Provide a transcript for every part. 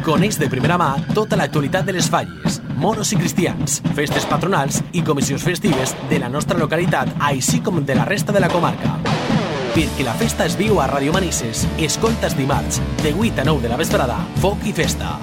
Coneix de primera mà tota l'actualitat de les falles, moros i cristians, festes patronals i comissions festives de la nostra localitat, així com de la resta de la comarca. Perquè la festa es viu a Radio Manises, escoltes dimarts, de 8 a 9 de la vesprada, foc i festa.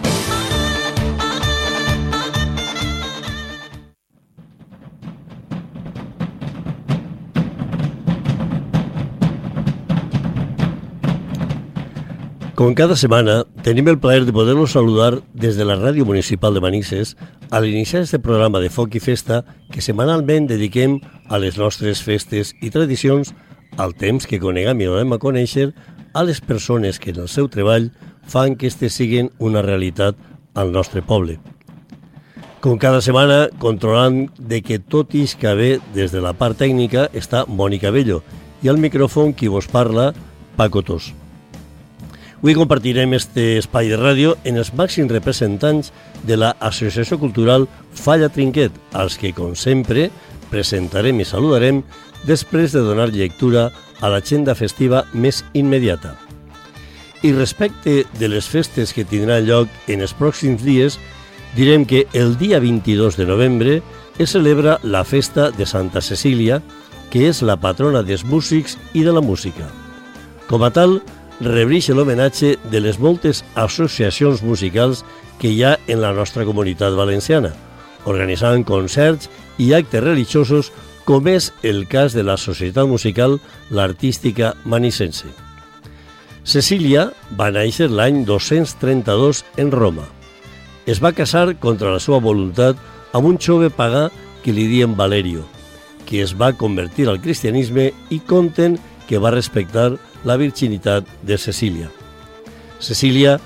Com cada setmana, tenim el plaer de poder-los saludar des de la Ràdio Municipal de Manises a l'iniciar este programa de Foc i Festa que setmanalment dediquem a les nostres festes i tradicions al temps que coneguem i donem a conèixer a les persones que en el seu treball fan que este siguin una realitat al nostre poble. Com cada setmana, controlant de que tot isca bé des de la part tècnica està Mònica Bello i al micròfon qui vos parla, Paco Tos. Avui compartirem este espai de ràdio en els màxims representants de la Associació Cultural Falla Trinquet, als que, com sempre, presentarem i saludarem després de donar lectura a l'agenda festiva més immediata. I respecte de les festes que tindran lloc en els pròxims dies, direm que el dia 22 de novembre es celebra la festa de Santa Cecília, que és la patrona dels músics i de la música. Com a tal, rebreix l'homenatge de les moltes associacions musicals que hi ha en la nostra comunitat valenciana, organitzant concerts i actes religiosos com és el cas de la Societat Musical l'Artística Manisense. Cecília va néixer l'any 232 en Roma. Es va casar contra la seva voluntat amb un jove pagà que li dien Valerio, que es va convertir al cristianisme i conten que va respectar la virginitat de Cecília. Cecília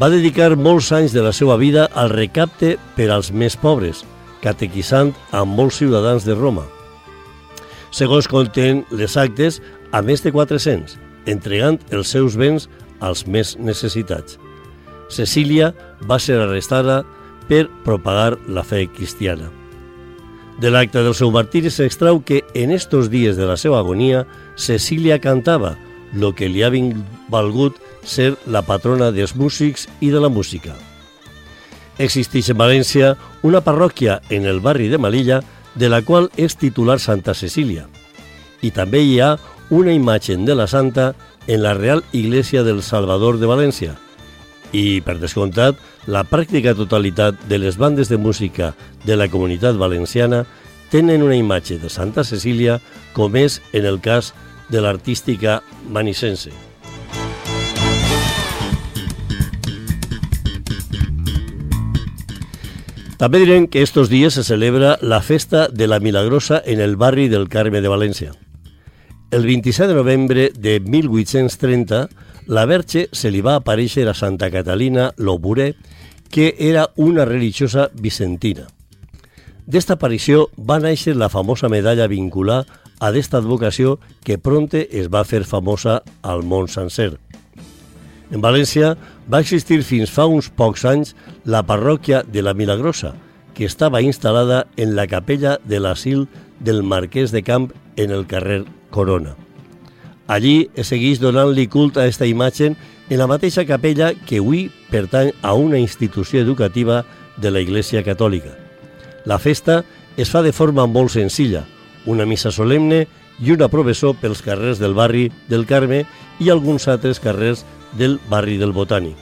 va dedicar molts anys de la seva vida al recapte per als més pobres, catequisant a molts ciutadans de Roma. Segons conten les actes, a més de 400, entregant els seus béns als més necessitats. Cecília va ser arrestada per propagar la fe cristiana. De l'acte del seu martiri s'extrau que en estos dies de la seva agonia Cecília cantava, lo que li ha valgut ser la patrona dels músics i de la música. Existeix en València una parròquia en el barri de Malilla de la qual és titular Santa Cecília. I també hi ha una imatge de la Santa en la Real Iglesia del Salvador de València. I, per descomptat, la pràctica totalitat de les bandes de música de la comunitat valenciana tenen una imatge de Santa Cecília, com és en el cas de de l'artística manisense. També direm que estos dies se celebra la festa de la Milagrosa en el barri del Carme de València. El 27 de novembre de 1830, la Verge se li va aparèixer a Santa Catalina Loburé, que era una religiosa vicentina. D'esta aparició va néixer la famosa medalla vincular a d'esta advocació que pronte es va fer famosa al món sencer. En València va existir fins fa uns pocs anys la parròquia de la Milagrosa, que estava instal·lada en la capella de l'asil del Marquès de Camp en el carrer Corona. Allí es segueix donant-li cult a aquesta imatge en la mateixa capella que avui pertany a una institució educativa de la Iglesia Catòlica. La festa es fa de forma molt senzilla, una missa solemne i una professó pels carrers del barri del Carme i alguns altres carrers del barri del Botànic.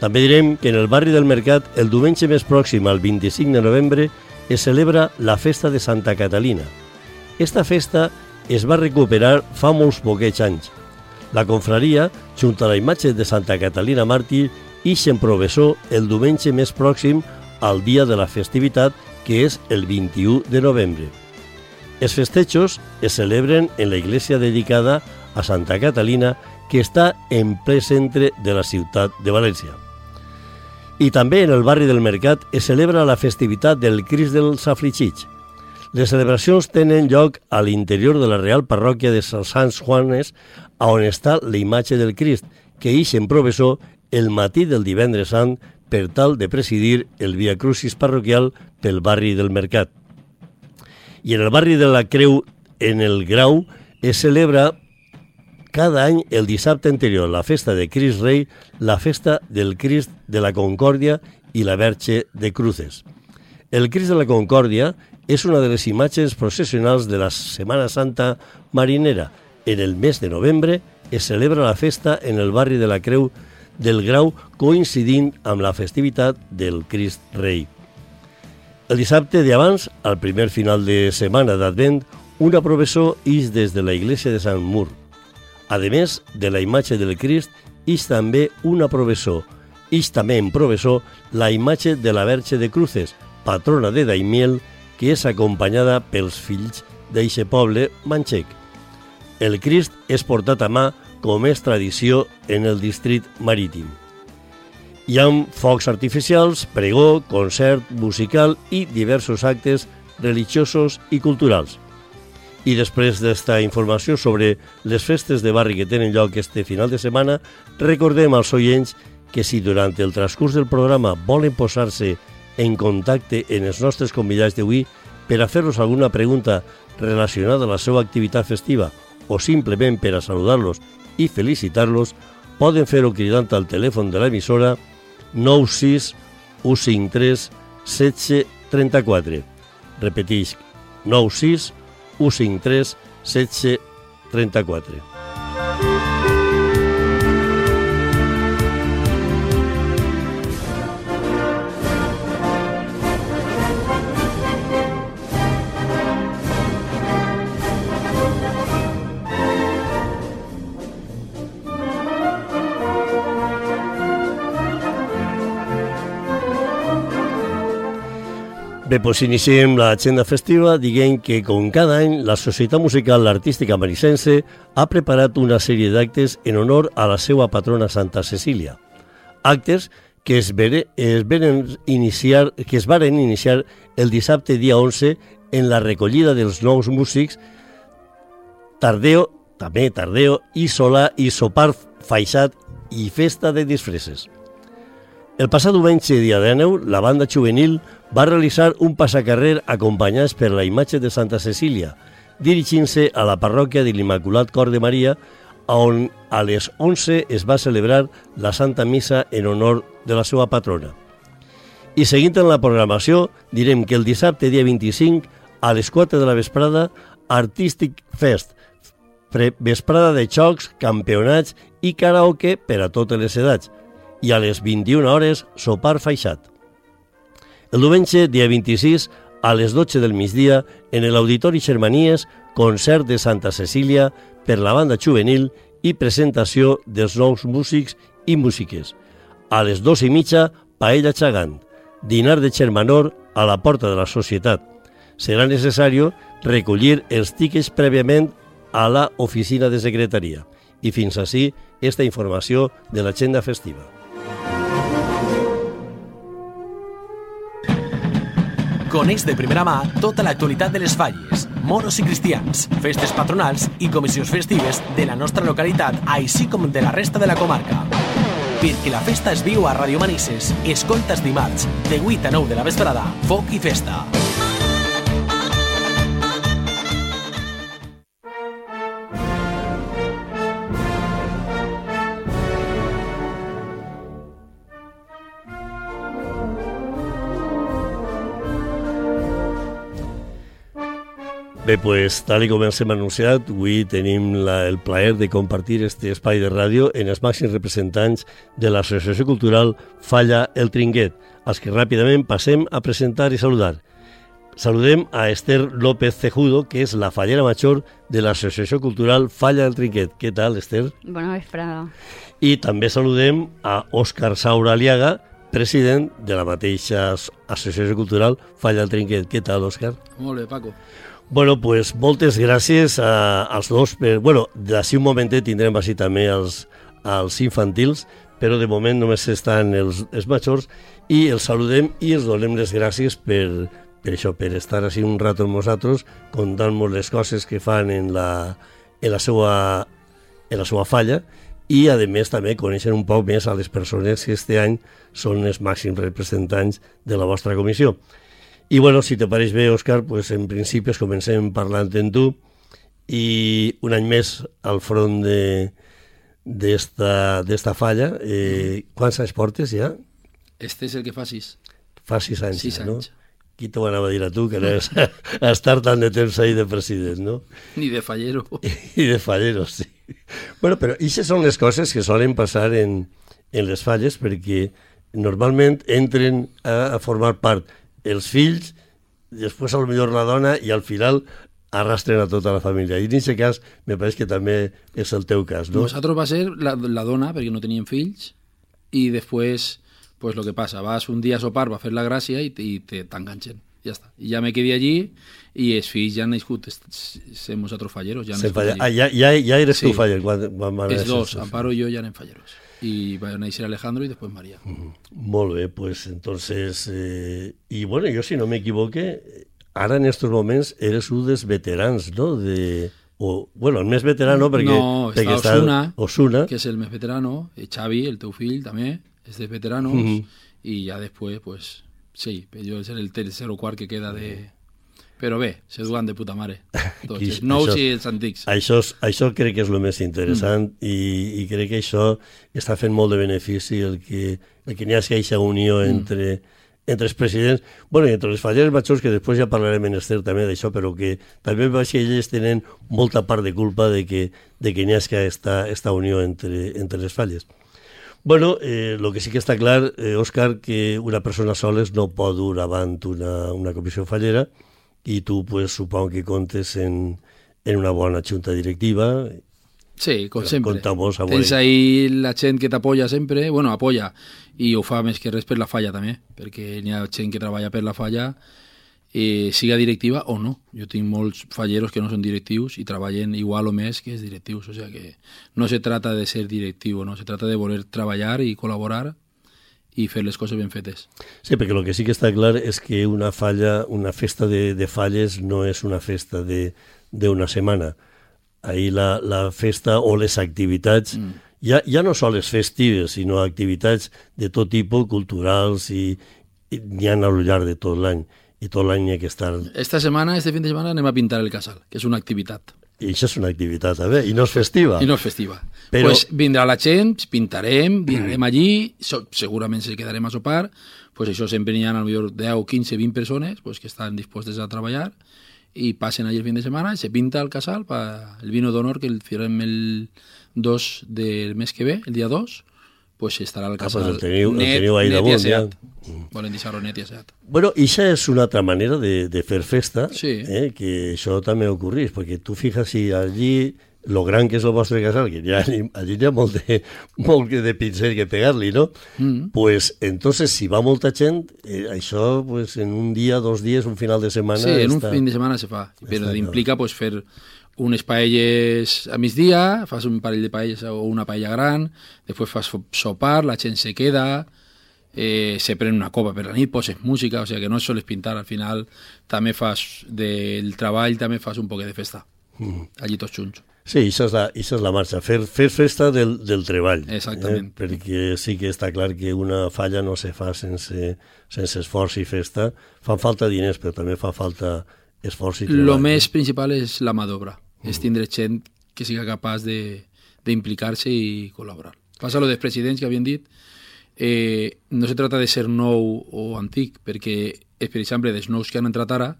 També direm que en el barri del Mercat, el diumenge més pròxim, al 25 de novembre, es celebra la festa de Santa Catalina. Esta festa es va recuperar fa molts poquets anys. La confraria, junt a la imatge de Santa Catalina Màrtir, ix en professó el diumenge més pròxim al dia de la festivitat, que és el 21 de novembre. Els festejos es celebren en la iglesia dedicada a Santa Catalina, que està en ple centre de la ciutat de València. I també en el barri del Mercat es celebra la festivitat del Crist dels Afligits. Les celebracions tenen lloc a l'interior de la Real Parròquia de Sants Juanes, on està la imatge del Crist, que ix en professó el matí del divendres sant per tal de presidir el Via Crucis parroquial pel barri del Mercat i en el barri de la Creu, en el Grau, es celebra cada any el dissabte anterior la festa de Crist Rei, la festa del Crist de la Concòrdia i la Verge de Cruces. El Crist de la Concòrdia és una de les imatges processionals de la Setmana Santa marinera. En el mes de novembre es celebra la festa en el barri de la Creu del Grau coincidint amb la festivitat del Crist Rei. El dissabte d'abans, al primer final de setmana d'Advent, una professó ix des de la iglesia de Sant Mur. A més de la imatge del Crist, ix també una professó. Ix també en professó la imatge de la Verge de Cruces, patrona de Daimiel, que és acompanyada pels fills d'eixe poble manxec. El Crist és portat a mà com és tradició en el districte marítim. Hi ha focs artificials, pregó, concert musical i diversos actes religiosos i culturals. I després d'esta informació sobre les festes de barri que tenen lloc este final de setmana, recordem als oients que si durant el transcurs del programa volen posar-se en contacte en els nostres convidats d'avui per a fer-los alguna pregunta relacionada a la seva activitat festiva o simplement per a saludar-los i felicitar-los, poden fer-ho cridant al telèfon de l'emissora 96 153 16 34. Repeteix, 96 153 16 Bé, doncs iniciem l'agenda festiva dient que, com cada any, la Societat Musical Artística Marisense ha preparat una sèrie d'actes en honor a la seva patrona Santa Cecília. Actes que es, vere, es, veren iniciar, que es varen iniciar el dissabte dia 11 en la recollida dels nous músics Tardeo, també Tardeo, i Solà i Sopar Faixat i Festa de Disfresses. El passat diumenge, dia de neu, la banda juvenil va realitzar un passacarrer acompanyats per la imatge de Santa Cecília, dirigint-se a la parròquia de l'Immaculat Cor de Maria, on a les 11 es va celebrar la Santa Missa en honor de la seva patrona. I seguint en la programació, direm que el dissabte, dia 25, a les 4 de la vesprada, Artistic Fest, vesprada de xocs, campionats i karaoke per a totes les edats, i a les 21 hores sopar faixat. El diumenge, dia 26, a les 12 del migdia, en l'Auditori Xermanies, concert de Santa Cecília per la banda juvenil i presentació dels nous músics i músiques. A les 2 i mitja, paella xagant, dinar de Xermanor a la porta de la societat. Serà necessari recollir els tiquets prèviament a la oficina de secretaria. I fins així esta informació de l'agenda festiva. Coneix de primera mà tota l'actualitat de les falles, moros i cristians, festes patronals i comissions festives de la nostra localitat, així com de la resta de la comarca. Perquè la festa es viu a Radio Manises, escoltes dimarts, de 8 a 9 de la vesprada, foc i festa. Bé, pues, tal com ens hem anunciat, avui tenim la, el plaer de compartir este espai de ràdio en els màxims representants de l'Associació Cultural Falla el Trinquet, als que ràpidament passem a presentar i saludar. Saludem a Esther López Cejudo, que és la fallera major de l'Associació Cultural Falla el Trinquet. Què tal, Esther? Bona vesprada. I també saludem a Òscar Saura Aliaga, president de la mateixa Associació Cultural Falla el Trinquet. Què tal, Òscar? Molt bé, Paco. Bueno, pues moltes gràcies a, als dos. Per, bueno, d'ací un momentet tindrem així també els, els infantils, però de moment només estan els, els majors i els saludem i els donem les gràcies per, per això, per estar així un rato amb nosaltres, contant-nos les coses que fan en la, en la, seva, en la seva falla i, a més, també conèixer un poc més a les persones que este any són els màxims representants de la vostra comissió. I bueno, si te pareix bé, Òscar, pues en principi comencem parlant en tu i un any més al front de d'esta falla. Eh, quants anys portes ja? Este és el que fa sis. Fa sis anys, sis no? anys. Qui t'ho anava a dir a tu, que anaves a estar tant de temps ahí de president, no? Ni de fallero. I de fallero, sí. Bueno, però aquestes són les coses que solen passar en, en les falles perquè normalment entren a, a formar part els fills, després a lo millor la dona i al final arrastren a tota la família. I en aquest cas me pareix que també és el teu cas, no? Nosaltres va ser la, la dona, perquè no teníem fills, i després, pues lo que passa, vas un dia a sopar, va fer la gràcia i, i te t'enganxen. Ja està. I ja me quedé allí i els fills ja han nascut, som nosaltres falleros. Ja han falla. allí. Ah, ja, ja, ja eres Sí. tu faller quan, quan van néixer dos, Amparo i jo ja anem falleros. I va néixer Alejandro i després Maria. Molt bé, pues entonces... Eh, y bueno, yo si no me equivoque, ara en estos moments eres un dels veterans, no? De, o, bueno, el més veterano perquè, no, perquè està Osuna, Osuna. que és el més veterano, i Xavi, el teu fill, també, és de veteranos, Mhm. i ja després, pues, sí, jo és el tercer o quart que queda de... Però bé, se duen de puta mare. Tots, Aquí- els nous això- i els antics. Això, és- això crec que és el més interessant Mm. i, i crec que això està fent molt de benefici el que, el que n'hi hagi aquesta unió Mm. entre, entre els presidents, bueno, i entre els falleres majors, que després ja parlarem en Esther també d'això, però que també veig que ells tenen molta part de culpa de que, de que n'hi hagi esta, esta unió entre, entre les falles. Bueno, eh, lo que sí que està clar, eh, Òscar, que una persona soles no pot dur avant una, una comissió fallera i tu, pues, supongo que comptes en, en una bona junta directiva. Sí, com sempre. compta-mos avui. Tens ahí la gent que t'apoya sempre, bueno, apoya, i ho fa més que res per la falla també, perquè n'hi ha gent que treballa per la falla, eh, siga directiva o no. Jo tinc molts falleros que no són directius i treballen igual o més que els directius, o sea que no se trata de ser directiu, no se trata de voler treballar i col·laborar i fer les coses ben fetes. Sí, perquè el que sí que està clar és que una falla, una festa de, de falles no és una festa de d'una setmana. Ahir la, la festa o les activitats, mm. ja, ja no sols festives, sinó activitats de tot tipus, culturals, i, i n'hi ha al llarg de tot l'any. I tot l'any hi ha que estar... Esta setmana, este fin de setmana, anem a pintar el casal, que és una activitat. I això és una activitat, a veure, i no és festiva. I no és festiva. Però-. Pues vindrà la gent, pintarem, dinarem allí, so, segurament se quedarem a sopar, pues això sempre n'hi ha a millor 10, 15, 20 persones pues, que estan dispostes a treballar i passen allí el fin de setmana, se pinta el casal, pa el vino d'honor que el farem el 2 del mes que ve, el dia 2, pues estarà el Ah, casal pues el teniu- el net, teniu ahí net i damunt, ja. asseat. Volen deixar-lo net i asseat. Bueno, i això és una altra manera de, de fer festa, Sí. eh, que això també ocorrís, perquè tu fixes si allí, lo gran que és el vostre casal, que ja, allí hi ha molt de, molt de pincer que pegar-li, no? Mm. Pues entonces, si va molta gent, eh, això pues, en un dia, dos dies, un final de setmana... Sí, en un està... fin de setmana se fa, però implica pues, fer unes paelles a migdia, fas un parell de paelles o una paella gran, després fas sopar, la gent se queda, eh, se pren una copa per la nit, poses música, o sigui que no és sols pintar, al final també fas del treball, també fas un poc de festa, Mm. allí tots junts. Sí, això és la, això és la marxa, fer, fer festa del, del treball. Exactament. Eh? Perquè sí que està clar que una falla no se fa sense, sense esforç i festa. Fan falta diners, però també fa falta esforç i treball. Lo més principal és la mà d'obra, és tindre gent que siga capaç de- d'implicar-se i col·laborar. Passa lo dels presidents que havien dit, eh, no se trata de ser nou o antic, perquè, per exemple, dels nous que han entrat ara,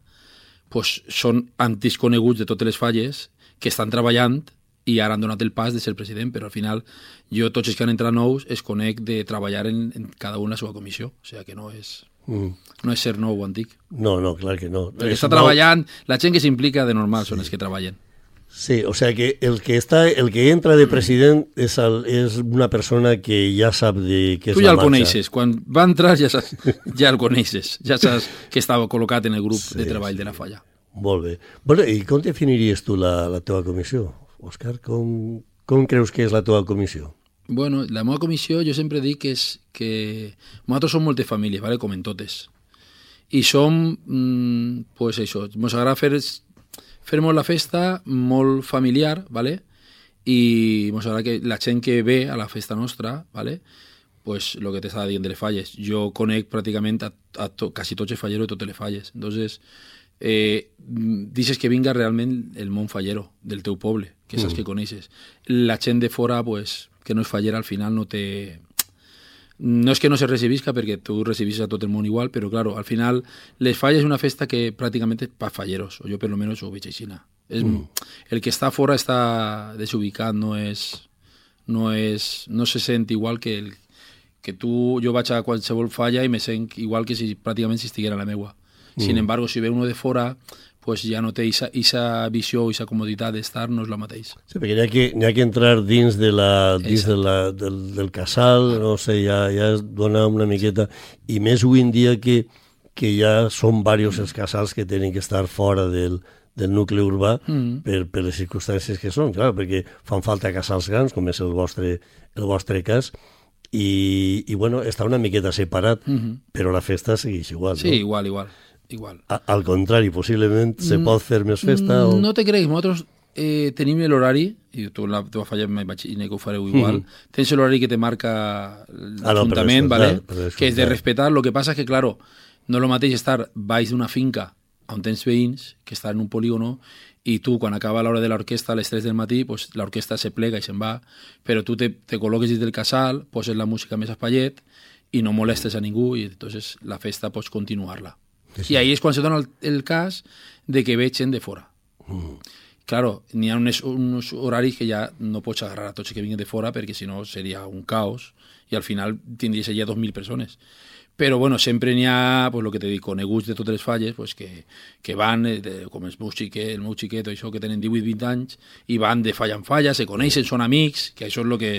pues, són antics coneguts de totes les falles que estan treballant i ara han donat el pas de ser president, però al final jo tots els que han entrat nous es conec de treballar en, en cada una la seva comissió, o sigui que no és, Mm. no és ser nou o antic. No, no, clar que no. Perquè És està nou- treballant, la gent que s'implica de normal són els que treballen. Sí, o sea que el que està, el que entra de president és, el, és una persona que ja sap de què és Tu la ja el marxa. coneixes, quan va entrar ja, saps, ja el coneixes, ja saps que estava col·locat en el grup Sí, de treball de la falla. Molt bé. Bueno, i com definiries tu la, la teva comissió, Òscar? Com, com creus que és la teva comissió? Bueno, la meva comissió jo sempre dic que, és, que nosaltres som moltes famílies, vale? com en totes. I som, mm, pues això, ens agrada fer, fer la festa molt familiar, vale? i ens agrada que la gent que ve a la festa nostra, vale? pues lo que t'estava dient de les falles. Jo conec pràcticament a, a to, quasi tots els falleros de totes les falles. Entonces, eh, dices que vinga realment el món fallero del teu poble, que saps mm. que coneixes. La gent de fora, pues, que no és fallera, al final no té... No és que no se recibisca, perquè tu recibis a tot el món igual, però, claro, al final les falles és una festa que pràcticament és pa falleros, o jo per lo menos ho veig així. És, mm. El que està fora està desubicat, no és... No, és, no se sent igual que el, que tu, jo vaig a qualsevol falla i me sent igual que si pràcticament si estiguera la meua. Mm. Sin embargo, si ve uno de fora, pues ja no té esa visió, esa comoditat d'estar, no és la mateixa. Sí, perquè hi ha que, hi ha que entrar dins, de la, dins de la, del, del casal, no sé, ja, ja es dona una miqueta, i més avui en dia que, que ja són diversos els casals que tenen que estar fora del, del nucli urbà mm. per, per les circumstàncies que són, clar, perquè fan falta casals grans, com és el vostre, el vostre cas, i, i bueno, està una miqueta separat, mm -hmm. però la festa segueix igual, sí, no? Sí, igual, igual. Igual. A, al contrari, possiblement se mm, pot fer més festa? O... No te creguis, nosaltres eh, tenim l'horari, i tu la teva falla m'imagino que ho fareu igual, mm tens l'horari que te marca l'Ajuntament, ah, no, vale? que és de respetar, lo que passa que, claro, no és el mateix estar baix d'una finca on tens veïns que estar en un polígono i tu, quan acaba l'hora de l'orquestra a les 3 del matí, pues, l'orquestra se plega i se'n va, però tu te, te col·loques dins del casal, poses la música més espallet i no molestes a ningú i entonces la festa pots continuar-la. Sí, sí. I ahí és quan se dona el, el cas de que gent de fora. Mm. Claro, n'hi ha uns, uns horaris que ja no pots agarrar a tots que vinguin de fora perquè si no seria un caos i al final tindries allà 2.000 persones. Però, bueno, sempre n'hi ha, pues, el que te dic, coneguts de totes les falles, pues, que, que van, eh, de, com el meu xiquet, el meu xiquet, això, que tenen 18-20 anys, i van de falla en falla, se coneixen, són amics, que això és el que,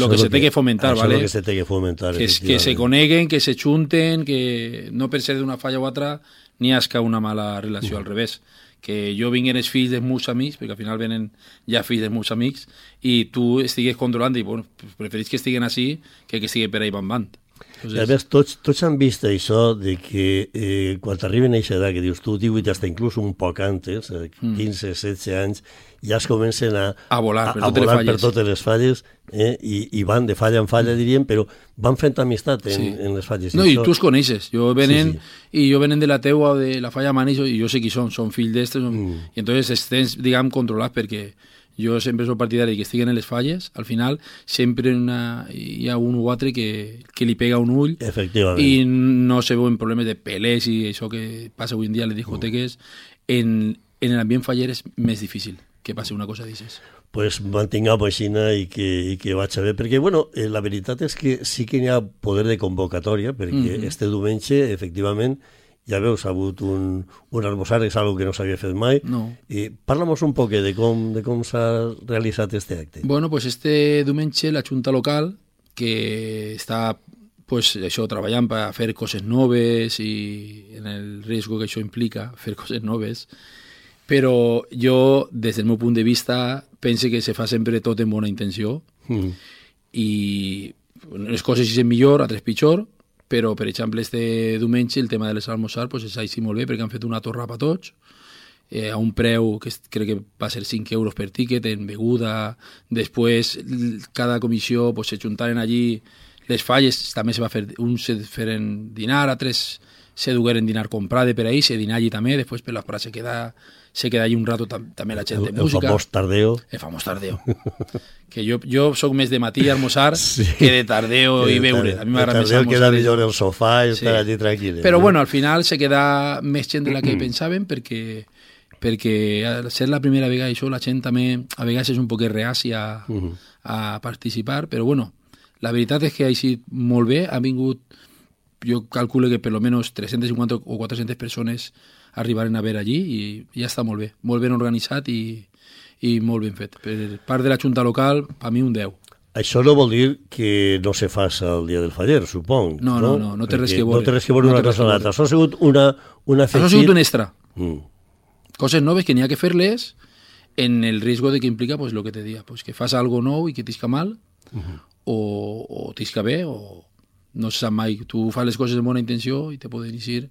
lo que se té que fomentar, això ¿vale? Això és que se té que fomentar, que, que se coneguen, que se junten, que no per ser d'una falla o altra n'hi ha una mala relació, uh. al revés que jo vinguin els fills dels meus amics, perquè al final venen ja fills dels meus amics, i tu estigues controlant i, bueno, preferís que estiguen així que que estigui per ahí bambant. Entonces... A més, tots, tots han vist això de que eh, quan t'arriben a aquesta edat, que dius tu, 18 hasta inclús un poc antes, eh, 15, mm. 16 anys, ja es comencen a, a volar, per, a, a volar per totes les falles eh, i, i van de falla en falla, mm. diríem, però van fent amistat en, sí. en les falles. No, i, i tu els coneixes. Jo venen, sí, sí. i jo venen de la teua o de la falla Manix i jo sé qui són, són fills d'estes, mm. i entonces estem, diguem, controlats perquè jo sempre soc partidari que estiguen en les falles, al final sempre una, hi ha un o altre que, que li pega un ull i no se veuen problemes de pelés i això que passa avui en dia a les discoteques. En, en l'ambient faller és més difícil que passi una cosa d'aixes. pues mantinguem així i que, i que vaig a bé, perquè bueno, eh, la veritat és que sí que hi ha poder de convocatòria, perquè mm -hmm. este diumenge, efectivament, ja veus, ha hagut un, un almoçar, és algo que no s'havia fet mai. No. I parla'm un poc de com, de com s'ha realitzat este acte. Bueno, pues este diumenge la Junta Local, que està pues, això, treballant per fer coses noves i en el risc que això implica, fer coses noves, però jo, des del meu punt de vista, pense que se fa sempre tot en bona intenció mm. i les coses si millor, altres pitjor, però, per exemple, este diumenge el tema de les almoçar pues, és així molt bé perquè han fet una torra per tots, eh, a un preu que crec que va ser 5 euros per tiquet, en beguda, després cada comissió pues, se juntaren allí les falles, també se va fer, uns se feren dinar, altres se dugueren dinar comprade per ahí, se dinar allí també, després per la fora se queda se queda allí un rato tam també la gent de el, música. El famós tardeo. El famós tardeo. que jo, jo sóc més de matí a almoçar sí. que de tardeo i beure. A mi m'agrada més almoçar. queda millor el sofà i sí. estar allí tranquil. Però bueno, al final se queda més gent de la que mm. pensaven perquè perquè al ser la primera vegada això la gent també a vegades és un poc reàcia a, -huh. a participar, però bueno, la veritat és que ha sigut molt bé, ha vingut jo calculo que per lo menos 350 o 400 persones arribaren a veure allí i ja està molt bé, molt ben organitzat i, i molt ben fet. Per part de la Junta Local, per mi un 10. Això no vol dir que no se faça el dia del faller, supong. No, no, no, no, no té res que veure. No té res que veure no una cosa amb l'altra. Això ha sigut una, una afegit... Això ha sigut un extra. Mm. Coses noves que n'hi ha que fer-les en el risc de que implica pues, lo que te dia, pues, que fas algo nou i que t'isca mal, uh -huh. o, o t'isca bé, o no se sap mai. Tu fas les coses amb bona intenció i te poden eixir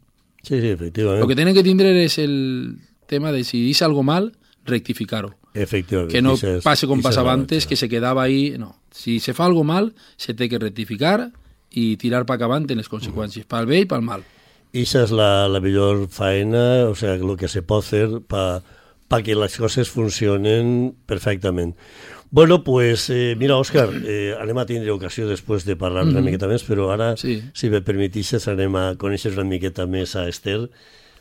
Sí, sí, efectivament. Lo que tienen que tindre és el tema de si dice algo mal, rectificar-ho. Efectivament. Que no dices, pase com passava antes, que se quedava ahí. No. Si se fa algo mal, se té que rectificar i tirar pa en les conseqüències, mm. pel bé i pel mal. esa es la, la millor faena, o sea, lo que se puede hacer para pa que las cosas funcionen perfectament. Bueno, pues, eh, mira, Òscar, eh, anem a tindre ocasió després de parlar mm -hmm. una miqueta més, però ara, Sí. si me permetixes, anem a conèixer una miqueta més a Esther,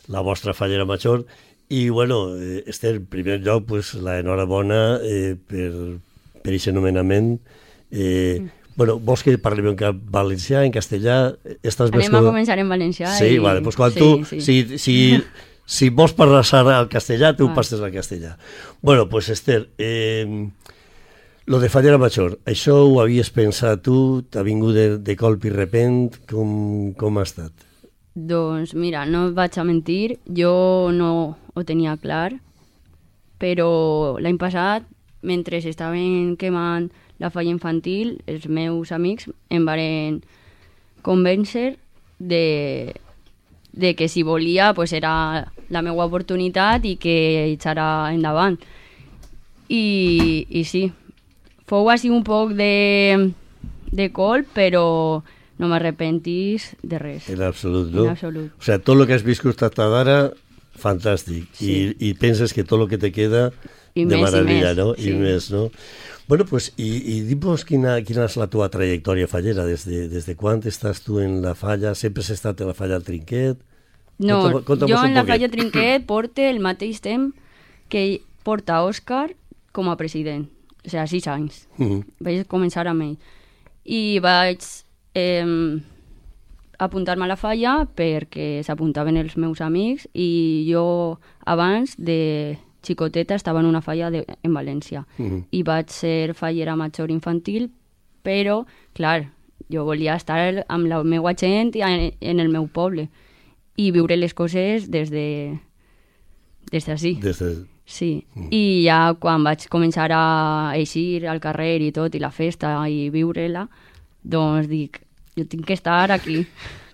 la vostra fallera major, i, bueno, eh, Esther, en primer lloc, pues, la enhorabona eh, per, per aquest nomenament. Eh, mm. Bueno, vols que parlem en valencià, en castellà? Estàs Anem a còmode? començar en valencià. Sí, i... vale, doncs quan sí, tu, sí. si, si, si vols parlar al castellà, tu Ah. passes al castellà. Bueno, pues Esther, eh, lo de Fallera Major, això ho havies pensat tu? T'ha vingut de, de colp i repent? Com, com ha estat? Doncs mira, no vaig a mentir, jo no ho tenia clar, però l'any passat, mentre estaven quemant la falla infantil, els meus amics em varen convèncer de, de que si volia pues era la meva oportunitat i que echara endavant. I, i sí, fou així un poc de, de colp, però no m'arrepentis de res. En absolut, no? En absolut. O sea, tot el que has viscut hasta d'ara, fantàstic. Sí. I, I penses que tot el que te queda, I de més, i meravella, més, no? sí. I més, no? Bueno, pues, i, i dius quina, quina és la tua trajectòria fallera? Des de, des de quan estàs tu en la falla? Sempre has estat en la falla al trinquet? No, Conta- conta'm jo en la falla Trinquet porte el mateix temps que porta Òscar com a president. O sigui, sis anys. Mhm. Vaig començar amb ell. I vaig eh, apuntar-me a la falla perquè s'apuntaven els meus amics i jo abans de xicoteta estava en una falla de, en València Mhm. i vaig ser fallera major infantil però, clar, jo volia estar amb la meva gent i en, en el meu poble i viure les coses des de des d'ací. Des de... Sí, i ja quan vaig començar a eixir al carrer i tot, i la festa, i viure-la, doncs dic, jo tinc que estar aquí,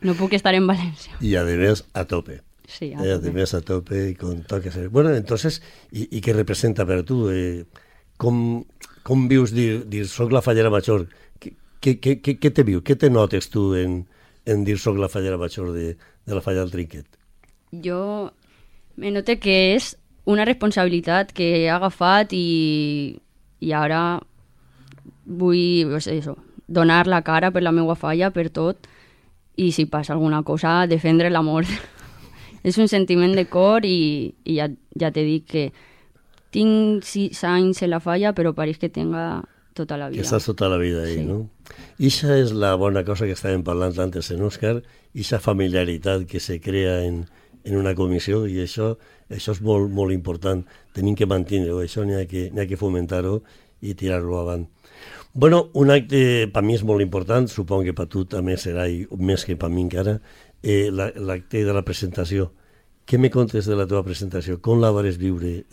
no puc estar en València. Y además a tope. Sí, Eh, además a tope y con toques. Bueno, entonces, ¿y, y qué representa per tu? Eh, com, com vius dir, dir soc la fallera major? Què, què, què, què, què te viu? Què te notes tu en, en dir soc la fallera major de, de la falla del trinquet? Jo me note que és una responsabilitat que he agafat i, i ara vull pues eso, donar la cara per la meva falla, per tot, i si passa alguna cosa, defendre l'amor. és un sentiment de cor i, i ja, ja t'he dit que tinc sis anys en la falla, però pareix que tenga tota la Que vida. estàs tota la vida ahí, Sí. no? Ixa és la bona cosa que estàvem parlant antes en Òscar, ixa familiaritat que se crea en, en una comissió i això, això és molt, molt important. Tenim que mantenir-ho, això n'hi ha que, ha que fomentar-ho i tirar-lo avant. Bueno, un acte per mi és molt important, suponc que per tu també serà i més que per mi encara, eh, la- l'acte de la presentació. Què me contes de la teva presentació? Com la vas viure?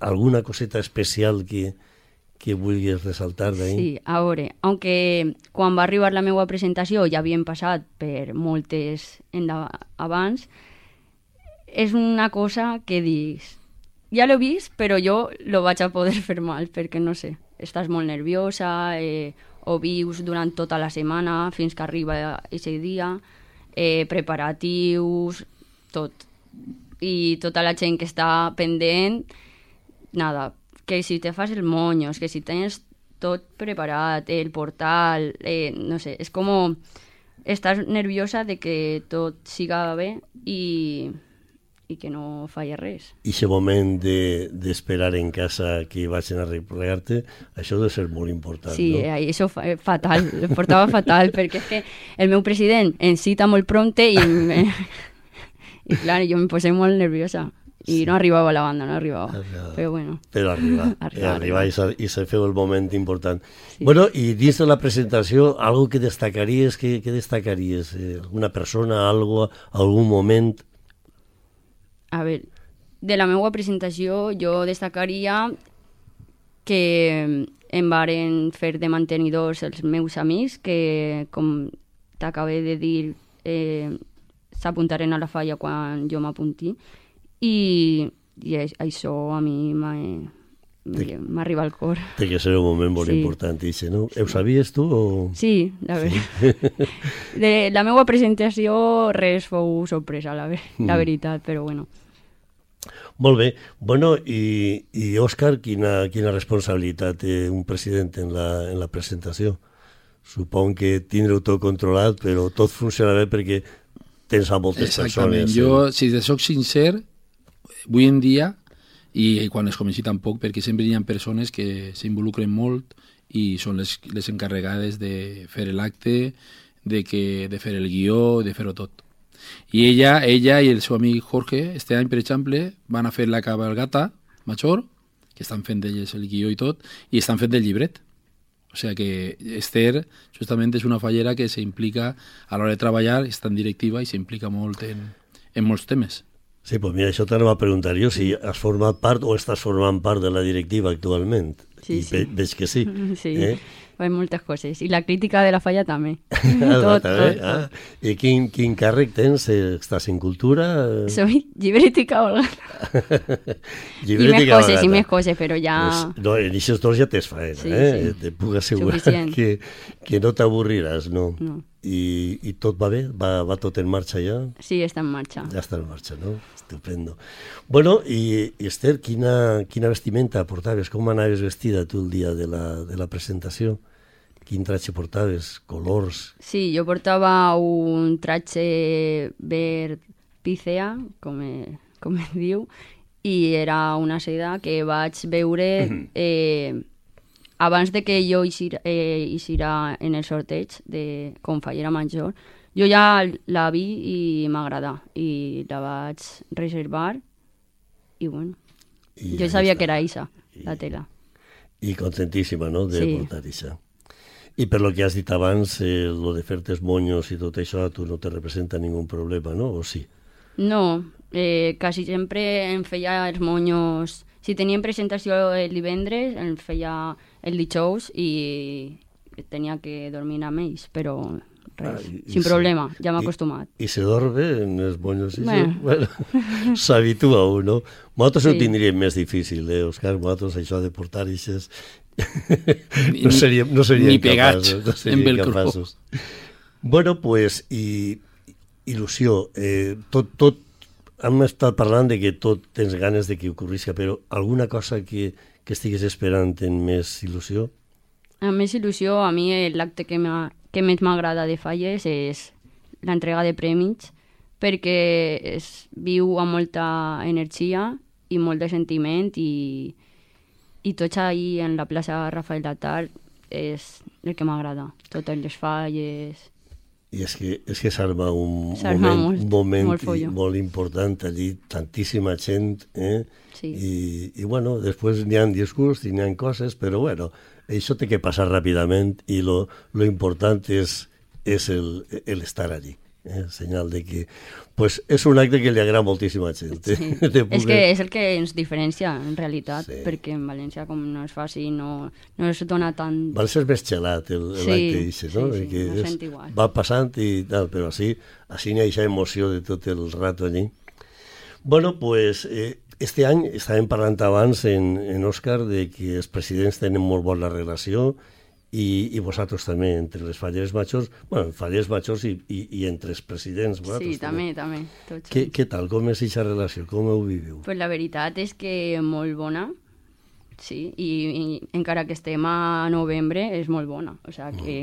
Alguna coseta especial que, que vulguis ressaltar d'ahir? Sí, a veure, aunque quan va arribar la meva presentació ja havien passat per moltes enda- abans, és una cosa que dius, ja l'he vist, però jo lo vaig a poder fer mal, perquè no sé, estàs molt nerviosa, eh, ho vius durant tota la setmana fins que arriba aquest dia, eh, preparatius, tot. I tota la gent que està pendent, nada, que si te fas el moños, que si tens tot preparat, el portal, eh, no sé, és com estàs nerviosa de que tot siga bé i, i que no falli res. I aquest moment de- d'esperar de, en casa que vagin a replegar-te, això deu ser molt important, Sí, no? eh, això fa, eh, fatal, portava fatal, perquè és que el meu president em cita molt prompte i, me, i clar, jo em posé molt nerviosa. I no arribava a la banda, no arribava. Arribava. Però bueno, Però arribar, Arribar, arribar, arribar i, se, i se feu el moment important. Sí. Bueno, i dins de la presentació, algo que destacaries, que, que destacaries? Eh, alguna persona, algo, algun moment? A veure, de la meva presentació jo destacaria que em varen fer de mantenidors els meus amics que, com t'acabé de dir, eh, s'apuntaren a la falla quan jo m'apunti i, i això a mi m'ha m'arriba al cor. Té que ser un moment molt Sí. important, ixe, no? Ho sabies tu o...? Sí, la veritat. De la meva presentació res fou sorpresa, la, ver Mm. la veritat, però bueno. Molt bé. Bueno, i, i Òscar, quina, quina responsabilitat té un president en la, en la presentació? Supon que tindreu tot controlat, però tot funciona bé perquè tens a moltes Exactament. persones. Jo, si te soc sincer, avui en dia, i quan es comenci tampoc, perquè sempre hi ha persones que s'involucren molt i són les, les encarregades de fer l'acte, de, que, de fer el guió, de fer-ho tot. I ella, ella i el seu amic Jorge, este any, per exemple, van a fer la cabalgata major, que estan fent elles el guió i tot, i estan fent el llibret. O sea que Esther justament és una fallera que s'implica a l'hora de treballar, està en directiva i s'implica molt en, en molts temes. Sí, pues mira, això t'anava a preguntar jo si has format part o estàs formant part de la directiva actualment. Sí, I sí. ve- veig que sí. Sí, Eh? Fa moltes coses. I la crítica de la falla també. Tot, també? tot, Ah, I quin, quin càrrec tens? Estàs en cultura? Soy llibrítica o I més coses, i més coses, però ja... Pues, no, en aquests dos ja tens faena, Sí, eh? sí. Te puc assegurar Suficient. que, que no t'avorriràs, no? No. I, I tot va bé? Va, va tot en marxa ja? Sí, està en marxa. Ja està en marxa, no? Estupendo. Bueno, i, i Esther, quina, quina vestimenta portaves? Com anaves vestida tu el dia de la, de la presentació? Quin tratge portaves? Colors? Sí, jo portava un tratge verd pícea, com, e, com es diu, i era una seda que vaig veure eh, abans de que jo eixira, eh, eixira en el sorteig de com fallera major. Jo ja la vi i m'agradà i la vaig reservar i bueno, I jo sabia està. que era Isa, la tela. I contentíssima, no?, de Sí. portar això. I per lo que has dit abans, eh, lo de fer-te els monyos i tot això, a tu no te representa ningú problema, no? O sí? No, eh, quasi sempre em feia els monyos... Si teníem presentació el divendres, em feia el dijous i tenia que dormir amb ells, però res, Ah, i- i sin sí. problema, ja m'he I- acostumat. I se dorme en els monyos? i Bueno. sí? Bueno, s'habitua un, no? Nosaltres sí. ho tindríem més difícil, eh, Òscar? Nosaltres això de portar eixes... No seríem, no seríem ni pegats capaços. No en seríem capaços. Bueno, pues, i il·lusió. Eh, tot, tot, hem estat parlant de que tot tens ganes de que ocorrisca, però alguna cosa que, que estigues esperant en més il·lusió? Amb més il·lusió, a mi l'acte que, m'ha- que més m'agrada de Falles és l'entrega de premis, perquè es viu amb molta energia i molt de sentiment i, i tots ahir en la plaça Rafael Datar és el que m'agrada. Totes les falles... I és que, és que s'arma un, moment, molt, un moment molt molt important allí, tantíssima gent, eh? Sí. I, i bueno, després n'hi ha discurs i n'hi ha coses, però bueno, això té que passar ràpidament i lo, lo important és, és el, el estar allí. Eh? Senyal de que pues, és un acte que li agrada moltíssima gent. eh? Sí. De És poder- que és el que ens diferencia, en realitat, Sí. perquè en València, com no es fa així, no, no es dona tant... Val ser més xelat el, Sí, l'acte ixe, no? sí, sí, no és, igual. va passant i tal, però així, així n'hi ha aquesta emoció de tot el rato allí. Bueno, pues, eh, este any estàvem parlant abans en, en Òscar de que els presidents tenen molt bona relació i, i vosaltres també, entre les falleres majors, bueno, falleres majors i, i, i entre els presidents. Sí, també, també. Tots Què, què tal? Com és aquesta relació? Com ho viviu? Pues la veritat és que molt bona, sí, i, i encara que estem a novembre és molt bona, o sigui que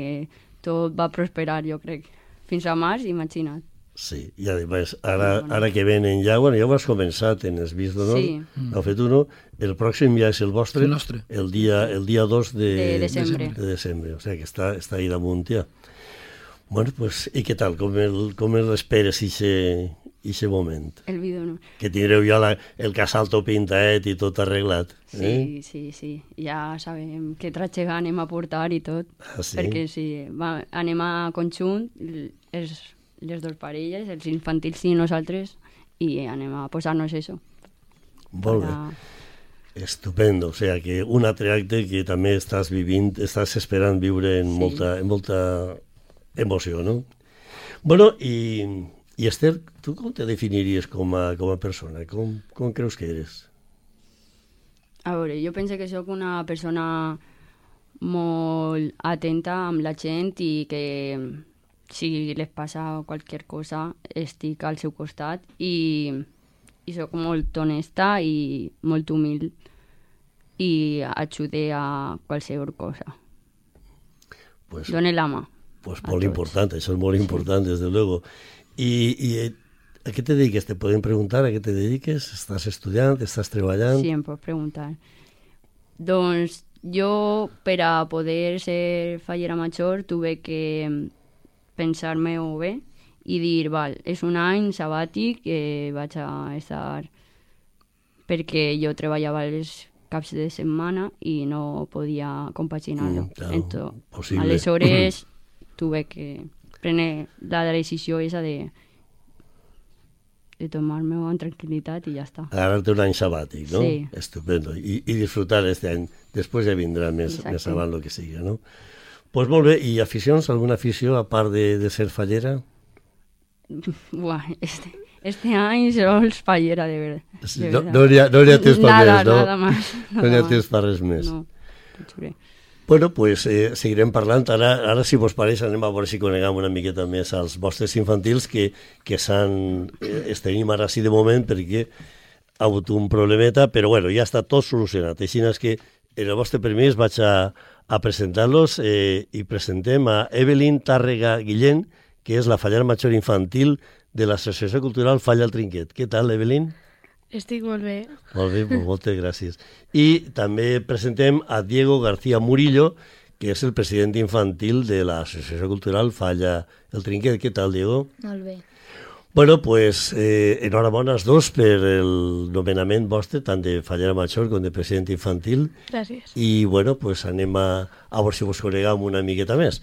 tot va prosperar, jo crec, fins a març, imagina't. Sí, i a més, ara, ara que venen ja, bueno, ja ho has començat en els Vis d'Honor, Sí. heu fet uno, el pròxim ja és el vostre, El nostre. el dia, el dia 2 de, De desembre. de desembre, o sigui que està, està ahí damunt ja. Bueno, pues, i què tal, com, el, com l'esperes ixe, ixe moment? El vídeo no. Que tindreu ja la, el casal tot pintaet i tot arreglat, eh? Sí, sí, sí. Ja sabem què tratxega anem a portar i tot. Ah, sí? Perquè sí, va, anem a conjunt, els, les dues parelles, els infantils i nosaltres, i anem a posar-nos això. Molt bé. Estupendo, o sea que un altre acte que també estàs vivint, estàs esperant viure en, Sí. molta, en molta emoció, no? Bueno, i, i Esther, tu com te definiries com a, com a persona? Com, com creus que eres? A veure, jo penso que sóc una persona molt atenta amb la gent i que si les passa qualsevol cosa estic al seu costat i, i sóc molt honesta i molt humil i ajude a qualsevol cosa. Pues, Done la mà. pues molt important, això és molt important, desde luego. I, i eh, a què te dediques? Te poden preguntar a què te dediques? Estàs estudiant? Estàs treballant? Sí, em pots preguntar. Doncs jo, per a poder ser fallera major, tuve que pensar-me-ho bé i dir, val, és un any sabàtic que vaig a estar... perquè jo treballava els caps de setmana i no podia compaginar-lo. Mm, claro, Ento-. Aleshores, tuve que prendre la decisió esa de de tomar-me-ho amb tranquil·litat i ja està. Agarrar-te un any sabàtic, no? Sí. Estupendo. I, I disfrutar este any. Després ja vindrà més, Exacte. més avant el que siga, no? Pues molt bé. I aficions? Alguna afició, a part de, de ser fallera? Buah, este, este any sols fallera, de verdad. Sí, no- no n'hi ha- no n'hi ha temps per nada, més, no? Nada más. No n'hi ha temps per res més. No, jure. Bueno, pues eh, seguirem parlant. Ara, ara, si vos pareix, anem a veure si coneguem una miqueta més als vostres infantils que, que s'han... Eh, els tenim ara sí de moment perquè ha hagut un problemeta, però bueno, ja està tot solucionat. Així és que, en el vostre permís, vaig a, a presentar-los eh, i presentem a Evelyn Tàrrega Guillén, que és la fallera major infantil de l'Associació Cultural Falla al Trinquet. Què tal, Evelyn? Estic molt bé. Molt bé, pues moltes gràcies. I també presentem a Diego García Murillo, que és el president infantil de l'Associació Cultural Falla el Trinquet. Què tal, Diego? Molt bé. Bueno, pues eh, enhorabona als dos per el nomenament vostre, tant de Fallera Major com de president infantil. Gràcies. I, bueno, pues anem a, a veure si vos coneguem una miqueta més.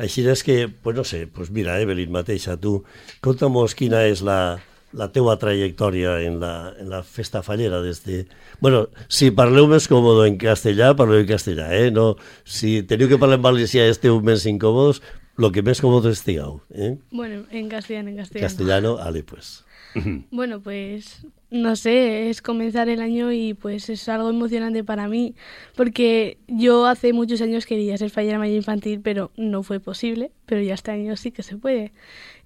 Així és que, pues no sé, pues mira, Evelyn mateixa, tu, conta'mos quina és la, la teua trajectòria en la, en la festa fallera des de... Bueno, si parleu més còmodo en castellà, parleu en castellà, eh? No, si teniu que parlar en valencià i esteu més incòmodos, lo que més còmodos estigueu, eh? Bueno, en castellano, en castellano. Castellano, ale, pues. Bueno, pues no sé, es comenzar el año y pues es algo emocionante para mí, porque yo hace muchos años quería ser fallera mayor infantil, pero no fue posible, pero ya este año sí que se puede.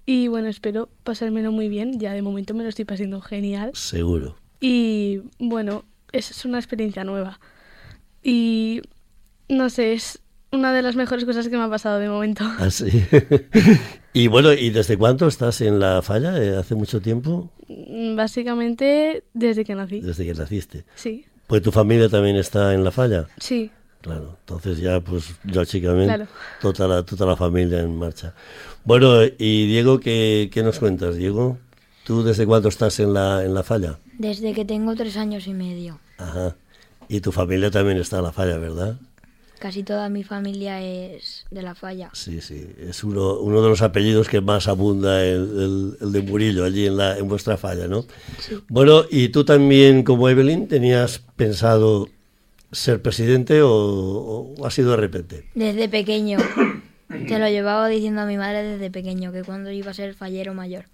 Y bueno, espero pasármelo muy bien, ya de momento me lo estoy pasando genial. Seguro. Y bueno, es, es una experiencia nueva. Y no sé, es una de las mejores cosas que me ha pasado de momento. Así. y bueno, ¿y desde cuánto estás en la falla? Eh, ¿Hace mucho tiempo? Mm, Básicamente desde que nací. Desde que naciste. Sí, Pues tu familia también está en la falla. sí. Claro, entonces ya, pues, lógicamente, Claro. toda, la, toda la familia en marcha. Bueno, y Diego, ¿qué, qué nos cuentas, Diego? ¿Tú desde cuándo estás en la, en la falla? Desde que tengo tres años y medio. Ajá. Y tu familia también está en la falla, ¿verdad? Casi toda mi familia es de la falla. Sí, sí. Es uno, uno de los apellidos que más abunda el, el- el de Murillo, allí en, la, en vuestra falla, ¿no? Bueno, ¿y tú también, como Evelyn, tenías pensado ser presidente o, o ha sido de repente? Desde pequeño. Se lo llevaba diciendo a mi madre desde pequeño, que cuando iba a ser fallero mayor.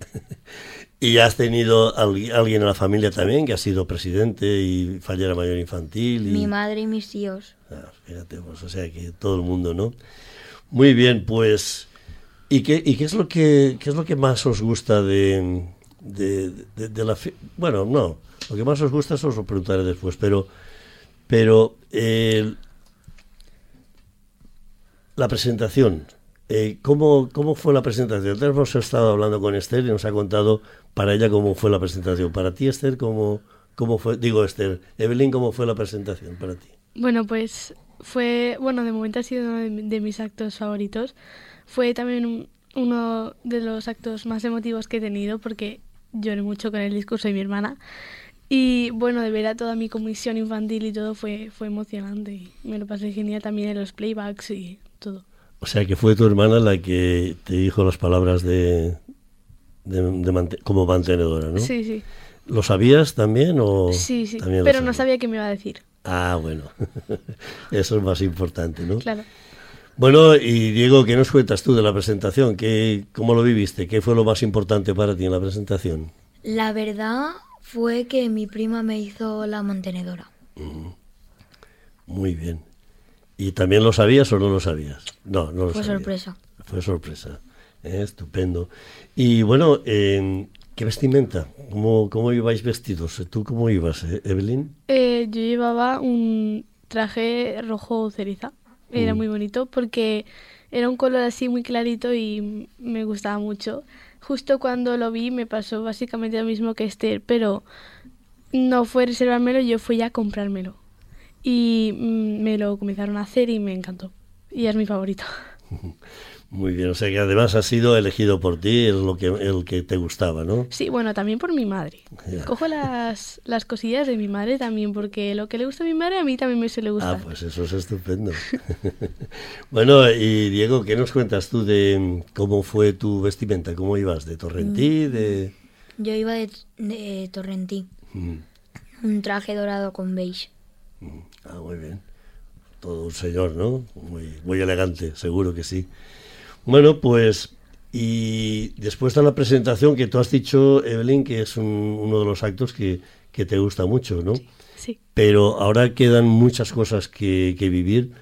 ¿Y has tenido algui- alguien en la familia también que ha sido presidente y fallera mayor infantil? Y... Mi madre y mis tíos. Ah, fíjate, pues, o sea que todo el mundo, ¿no? Muy bien, pues. ¿Y qué, y qué es lo que qué es lo que más os gusta de, de, de- de la Bueno, no, lo que más os gusta eso os lo preguntaré después, pero pero eh, la presentación. Eh, ¿cómo, ¿Cómo fue la presentación? Antes hemos estado hablando con Esther y nos ha contado para ella cómo fue la presentación. Para ti, Esther, ¿cómo, cómo fue? Digo, Esther, Evelyn, ¿cómo fue la presentación para ti? Bueno, pues fue, bueno, de momento ha sido uno de, de mis actos favoritos. Fue también un- uno de los actos más emotivos que he tenido porque lloré mucho con el discurso de mi hermana. Y bueno, de ver a toda mi comisión infantil y todo fue, fue emocionante. Me lo pasé genial también en los playbacks y todo. O sea, que fue tu hermana la que te dijo las palabras de, de, de mante- como mantenedora, ¿no? Sí, sí. ¿Lo sabías también o Sí, sí. también Pero no sabía qué me iba a decir. Ah, bueno. Eso es más importante, ¿no? Claro. Bueno, y Diego, ¿qué nos cuentas tú de la presentación? ¿Qué, ¿Cómo lo viviste? ¿Qué fue lo más importante para ti en la presentación? La verdad fue que mi prima me hizo la mantenedora. Muy bien. ¿Y también lo sabías o no lo sabías? No, no lo Fue sorpresa. Fue sorpresa. Eh, estupendo. Y bueno, eh, ¿qué vestimenta? ¿Cómo, ¿Cómo ibais vestidos? ¿Tú cómo ibas, eh, Evelyn? Eh, yo llevaba un traje rojo ceriza. Era Mm. muy bonito porque era un color así muy clarito y me gustaba mucho. Justo cuando lo vi me pasó básicamente lo mismo que Esther, pero no fue reservármelo, yo fui a comprármelo. Y mm, me lo comenzaron a hacer y me encantó. Y es mi favorito. Muy bien, o sea que además ha sido elegido por ti el, lo que, el que te gustaba, ¿no? Sí, bueno, también por mi madre. Ya. Cojo las, las cosillas de mi madre también, porque lo que le gusta a mi madre a mí también me suele Ah, gustar. pues eso es estupendo. bueno, y Diego, ¿qué nos cuentas tú de mm, cómo fue tu vestimenta? ¿Cómo ibas? ¿De Torrentí? ¿De...? Yo iba de, de Torrentí. Mm, Un traje dorado con beige. Ah, muy bien. Todo un señor, ¿no? Muy, muy elegante, seguro que sí. Bueno, pues, y después de la presentación que tú has dicho, Evelyn, que es un- uno de los actos que, que te gusta mucho, ¿no? Sí. Pero ahora quedan muchas cosas que, que vivir.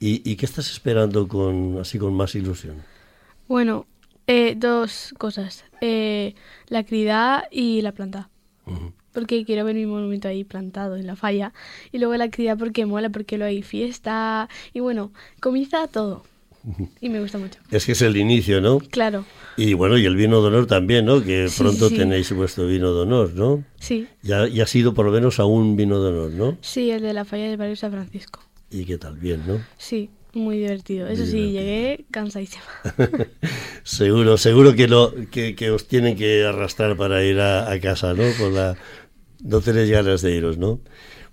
¿Y, y qué estás esperando con así con más ilusión? Bueno, eh, dos cosas. Eh, la actividad y la planta. Porque quiero ver mi monumento ahí plantado en la falla. Y luego la actividad porque mola, porque lo hay fiesta. Y bueno, comienza todo. Y me gusta mucho. Es que es el inicio, ¿no? Claro, Y bueno, y el vino de honor también, ¿no? Que Sí, pronto sí. tenéis vuestro vino de honor, ¿no? sí. Ya, ya ha sido por lo menos a un vino de honor, ¿no? Sí, el de la falla del barrio San Francisco. ¿Y qué tal? Bien, ¿no? Sí, muy divertido. Eso sí, divertido. llegué cansadísima. seguro, seguro que, lo, que, que os tienen que arrastrar para ir a, a casa, ¿no? Por la, no tenéis ganas de iros, ¿no?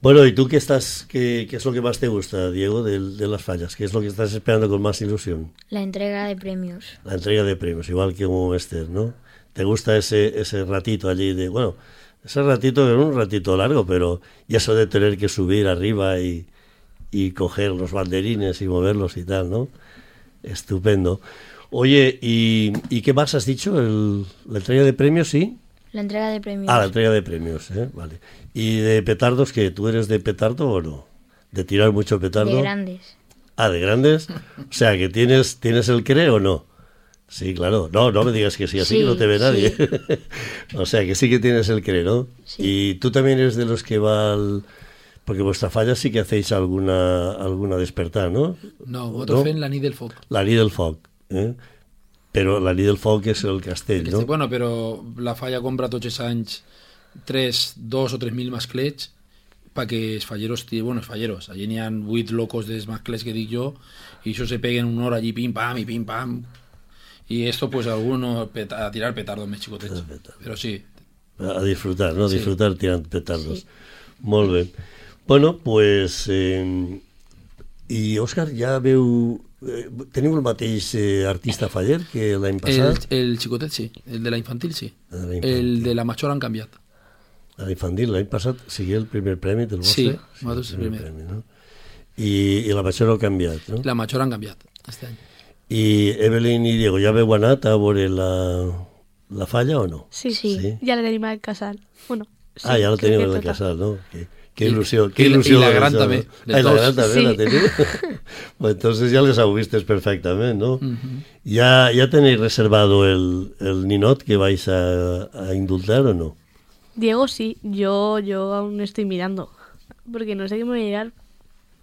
Bueno, ¿y tú qué estás, qué, qué es lo que más te gusta, Diego, de, de las fallas? ¿Qué es lo que estás esperando con más ilusión? La entrega de premios. La entrega de premios, igual que como Esther, ¿no? ¿Te gusta ese, ese ratito allí de, bueno, ese ratito era un ratito largo, pero y eso de tener que subir arriba y, y coger los banderines y moverlos y tal, ¿no? Estupendo. Oye, ¿y, y qué más has dicho? ¿El, ¿La entrega de premios, sí? La entrega de premios. Ah, la entrega de premios, ¿eh? Vale. ¿Y de petardos qué? ¿Tú eres de petardo o no? ¿De tirar mucho petardo? de grandes. Ah, de grandes. O sea, que tienes, tienes el creo o no. Sí, claro. No, no me digas que sí, así Sí, que no te ve sí. nadie. o sea, que sí que tienes el creo, ¿no? Sí. Y tú también eres de los que va al... Porque vuestra falla sí que hacéis alguna alguna despertar, ¿no? No, vosotros No? fem la nit del foc. La nit del foc, eh? Però la nit del foc és el castell, Que no? Bueno, però la falla compra tots els anys 3, 2 o 3.000 masclets perquè els falleros, bueno, els falleros, allí n'hi ha 8 locos dels masclets que dic jo, i això se peguen una hora allí pim pam i pim pam, i esto pues alguno peta- a tirar petardos més xicotets. Però sí, a disfrutar, ¿no? A Sí. disfrutar tirant petardos. Molt bé. Bueno, pues... Eh, I, Òscar, ja veu... Eh, teniu el mateix eh, artista faller que l'any el, passat? el xicotet sí, el de la infantil sí. El de la infantil. El de la major han canviat. L'infantil, l'any passat sigui el primer premi del Sí, vostre? nosaltres el primer. premi, no? I, I la major ha canviat, no? La major han canviat este any. I Evelyn i Diego, ja veu anat a veure la, la falla o no? Sí, Sí. Sí. ya la tenim al casal. Bueno, sí, ah, ja la en el toca. casal, no? Que, que I- il·lusió, i que la- gran i la gran també Sí. la teniu? pues entonces ya les vistes perfectament, ¿no? Mhm. ¿Ya, ¿Ya tenéis reservado el, el ninot que vais a, a indultar o no? Diego sí, yo, yo aún estoy mirando. Porque no sé qué me va a llegar.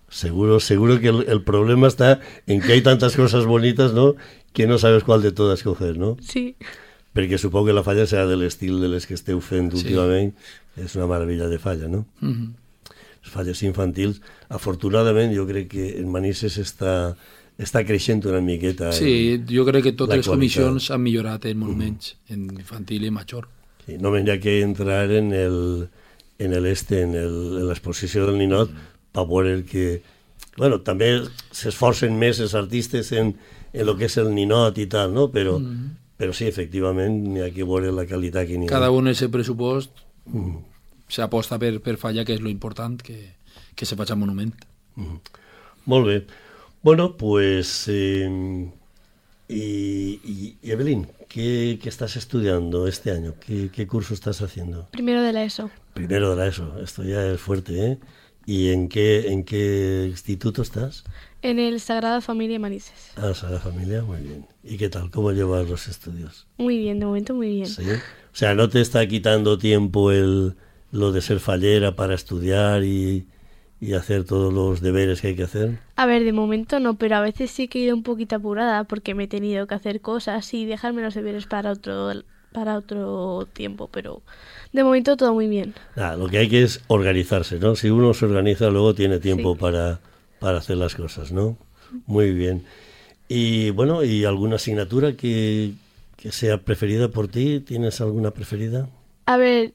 Seguro, seguro que el, el problema está en que hay tantas cosas bonitas, ¿no? Que no sabes cuál de todas coger, ¿no? Sí. Perquè supongo que la falla serà de l'estil de les que esteu fent Sí. últimament. És una meravella de falla, no? Les falles infantils, afortunadament, jo crec que en Manises està, està creixent una miqueta. Sí, en- jo crec que totes les qualitat. comissions han millorat en monuments, en infantil i major. Sí, no m'hi ha que entrar en el, en el este, en el- l'exposició del ninot, per veure que... Bueno, també s'esforcen més els artistes en, en lo que és el ninot i tal, no? Però, però sí, efectivament, n'hi ha que veure la qualitat que n'hi ha. Cada un el seu pressupost s'aposta per, per fallar, que és lo important, que, que se faci monument. Molt bé. Bueno, pues... Eh, y, y, y Evelyn, ¿qué, ¿qué estás estudiando este año? ¿Qué, ¿Qué curso estás haciendo? Primero de la ESO. Primero de la ESO, esto ya es fuerte, ¿eh? ¿Y en qué, en qué instituto estás? En el Sagrada Familia Manises. Ah, Sagrada Familia, muy bien. ¿Y qué tal? ¿Cómo llevas los estudios? Muy bien, de momento muy bien. ¿Sí? O sea, ¿no te está quitando tiempo el, lo de ser fallera para estudiar y, y hacer todos los deberes que hay que hacer? A ver, de momento no, pero a veces sí que he ido un poquito apurada porque me he tenido que hacer cosas y dejarme los deberes para otro para otro tiempo, pero de momento todo muy bien. Lo que hay que es organizarse, ¿no? Si uno se organiza, luego tiene tiempo Sí. para, para hacer las cosas, ¿no? Muy bien. Y bueno, ¿y alguna asignatura que, que sea preferida por ti? ¿Tienes alguna preferida? A ver,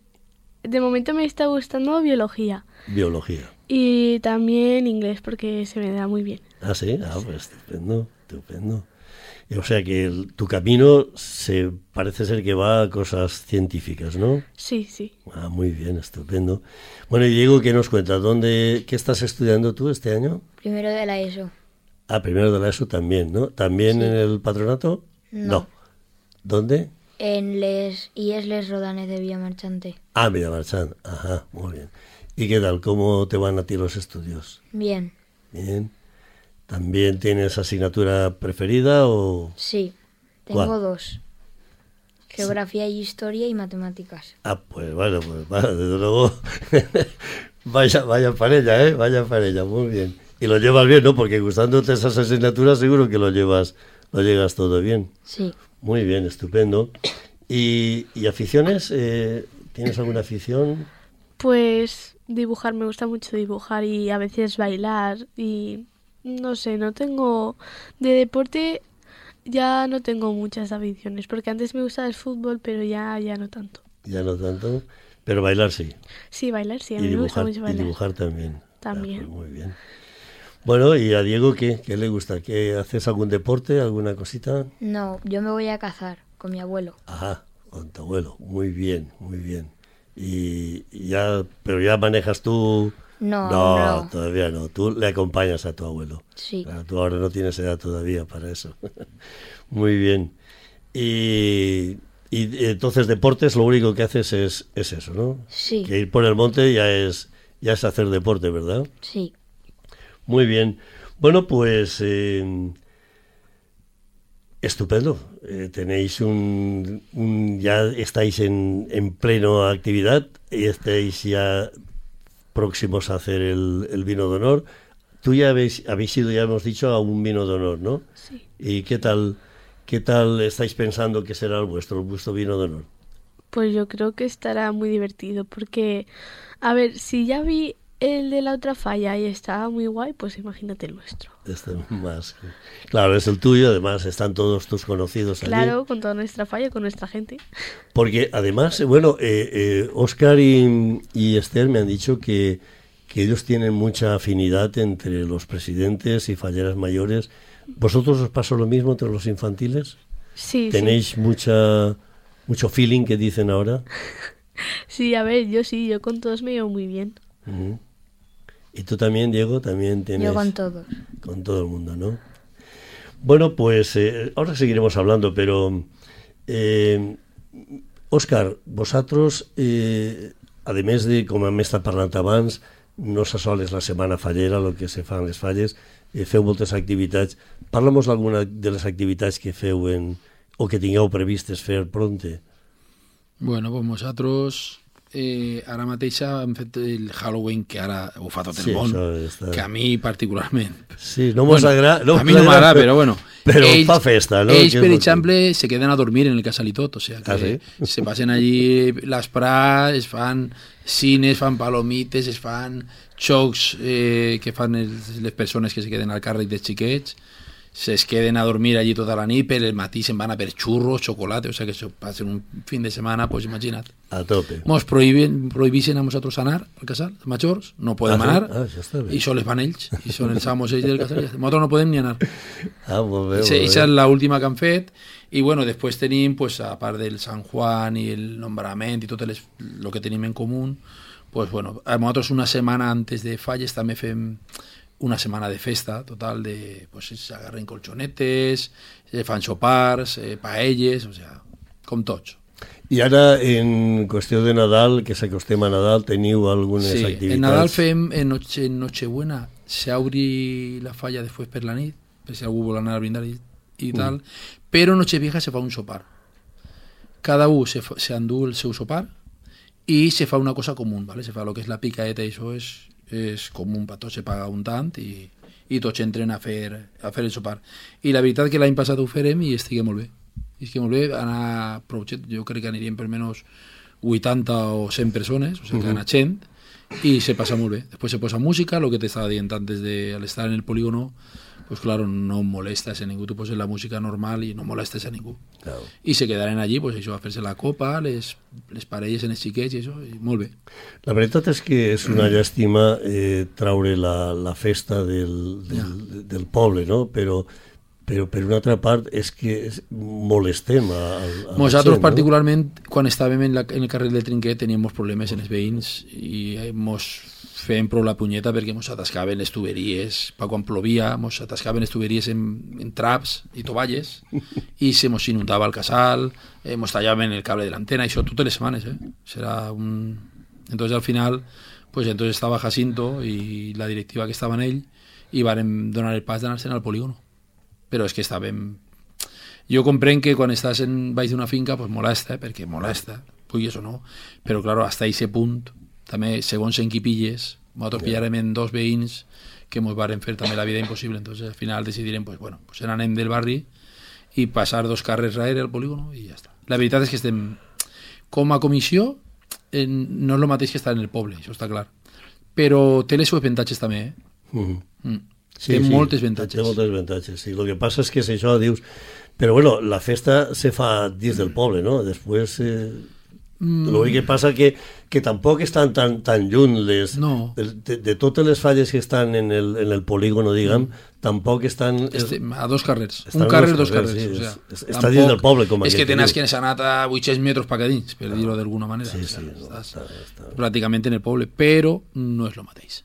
de momento me está gustando biología Biología. y también inglés porque se me da muy bien. Ah, sí, ah, pues estupendo, estupendo. O sea que el- tu camino se parece ser que va a cosas científicas, ¿no? Sí, sí. Ah, muy bien, estupendo. Bueno, y Diego, ¿qué nos cuentas? ¿Dónde, qué estás estudiando tú este año? Primero de la ESO. Ah, primero de la ESO también, ¿no? ¿También Sí. en el patronato? No. ¿Dónde? En Les IES Les Rodanes de Villamarchante. Ah, Villamarchán. Ajá, muy bien. ¿Y qué tal? ¿Cómo te van a ti los estudios? Bien. Bien. ¿También tienes asignatura preferida o...? Sí. Tengo ¿Cuál? dos. Geografía y historia y matemáticas. Ah, pues bueno, pues vale, desde luego. vaya, vaya parella, ¿eh? Vaya parella, muy bien. Y lo llevas bien, ¿no? Porque gustándote esas asignaturas seguro que lo llevas, lo llegas todo bien. Sí. Muy bien, estupendo. ¿Y, y aficiones? Eh, ¿Tienes alguna afición? Pues dibujar, me gusta mucho dibujar y a veces bailar y no sé, no tengo de deporte ya no tengo muchas aficiones porque antes me gustaba el fútbol pero ya ya no tanto. Ya no tanto, pero bailar sí. Sí, bailar sí, a y, mí me gusta dibujar, mucho y bailar. dibujar también. Ah, También. pues muy bien. Bueno, ¿y a Diego qué? ¿Qué le gusta? ¿Qué, ¿Haces algún deporte, alguna cosita? No, yo me voy a cazar con mi abuelo. Ajá, con tu abuelo. Muy bien, muy bien. Y, y ya, pero ya manejas tú. No, no, no. todavía no. Tú le acompañas a tu abuelo. Sí. Claro, tú ahora no tienes edad todavía para eso. muy bien. Y, y entonces deportes lo único que haces es, es eso, ¿no? Sí. Que ir por el monte ya es ya es hacer deporte, ¿verdad? Sí. Muy bien. Bueno, pues eh, estupendo. Eh, tenéis un, un- ya estáis en, en pleno actividad y estáis ya próximos a hacer el, el vino de honor. Tú ya habéis, habéis ido, ya hemos dicho, a un vino de honor, ¿no? Sí. ¿Y qué tal, qué tal estáis pensando que será el vuestro, el vuestro vino de honor? Pues yo creo que estará muy divertido porque a ver, si ya vi el de la otra falla y estaba muy guay, pues imagínate el nuestro. Este más, claro, es el tuyo, además están todos tus conocidos allí. Claro, con toda nuestra falla, con nuestra gente. Porque además, eh, bueno, eh, eh, Oscar y, y Esther me han dicho que, que ellos tienen mucha afinidad entre los presidentes y falleras mayores. ¿Vosotros os pasó lo mismo entre los infantiles? Sí, sí. ¿Tenéis mucha mucho feeling que dicen ahora? Sí, a ver, yo sí, yo con todos me llevo muy bien. Ujú. ¿Y tú también, Diego? También tienes... Yo con todos. con todo el mundo, ¿no? Bueno, pues eh, ahora seguiremos hablando, pero eh, Òscar, vosaltres, eh, a més de, com hem estat parlant abans, no se sol és la setmana fallera, el que se fan les falles, eh, feu moltes activitats. Parla'm d'alguna de les activitats que feu en, o que tingueu previstes fer pronte. Bueno, pues nosaltres eh, ara mateix hem fet el Halloween, que ara ho fa tot Sí, el món, això està- que a mi particularment. Sí, no mos agrada... a mi no m'agrada, però bueno. Però fa festa, no? Ells, per que- exemple, se queden a dormir en el casal i tot, o sea que Ah, sí? se passen allí les prats, es fan cines, fan palomites, es fan xocs eh, que fan els, les persones que se queden al càrrec dels xiquets, se queden a dormir allí tota la nit, el matí se'n van a per xurros, xocolate, o sea que se passen un fin de setmana, pues imagina't. A tope. Mos prohíben, prohibixen a nosaltres anar al casal, els majors, no podem Ah, anar, Ah, això està bé. i sols van ells, i són els amos ells del casal, ja nosaltres no podem ni anar. Ah, molt bé, molt bé. es la última que han fet i bueno, després tenim pues, a part del Sant Juan i el nombrament i tot el que tenim en comú pues, bueno, a nosaltres una setmana antes de falles també fem una setmana de festa total de pues, s'agarren colxonetes se fan sopars, eh, paelles o sea, com tots I ara, en qüestió de Nadal, que s'acostem a Nadal, teniu algunes Sí, activitats? en Nadal fem en, noche, en Nochebuena s'obri la falla després per la nit, per si algú vol anar a brindar i, i tal, però Nochevieja se fa un sopar. Cada un se, fa- se endú el seu sopar i se fa una cosa comú, ¿vale? se fa el que és la picaeta i això és, és comú per tots, se paga un tant i, i tots entren a fer, a fer el sopar. I la veritat que l'any passat ho farem i estigui molt bé. I és que molt bé, anar prou gent, jo crec que anirien per menys 80 o 100 persones, o sigui que anar gent, i se passa molt bé. Després se posa música, el que t'estava dient antes de al estar en el polígono, pues claro, no molestes a ningú, tu poses la música normal i no molestes a ningú. Claro. I se quedaren allí, pues això, a fer-se la copa, les, les parelles en els xiquets i això, i molt bé. La veritat és que és una llàstima eh, traure la, la festa del, del, del poble, no? Però, però per una altra part és que molestem a, a, Nosaltres gent, particularment, quan estàvem en, la, en el carrer del Trinquet, teníem molts problemes en els veïns i mos fèiem prou la punyeta perquè mos atascaven les tuberies, per quan plovia, mos atascaven les tuberies en, en traps i tovalles i se mos inundava el casal, eh, mos tallaven el cable de l'antena, això totes les setmanes, eh? Serà un... Entonces al final, pues entonces estava Jacinto i la directiva que estava en ell i varen donar el pas d'anar-se'n al polígono. Però és que estàvem jo comprenc que quan estàs en baix d'una finca pues molesta, eh, perquè molesta, puguis o no, però claro, hasta ese punt, també segons en qui pilles, nosaltres pillarem en dos veïns que ens varen fer també la vida impossible, entonces al final decidirem, pues bueno, pues anem del barri i passar dos carrers darrere al polígono i ja està. La veritat és que estem, com a comissió, en, no és el mateix que estar en el poble, això està clar, però té les seus avantatges també, eh? Mhm. Mm. té moltes avantatges. Té moltes avantatges, sí. El que passa és que és això, dius... Però bueno, la festa se fa dins del poble, no? Després... Eh, mm. L'únic que passa que, que tampoc estan tan, tan lluny les... No. De, de, de totes les falles que estan en el, en el polígono, diguem, tampoc estan... Este, a dos carrers. Estan un carrer, dos carrers, sí, o sea, és- és- està dins del poble, com És que tens que anar a 800 metres per dins, per dir-ho d'alguna manera. Sí, O sea, sí, no, estàs està, està, pràcticament en el poble, però no és el mateix.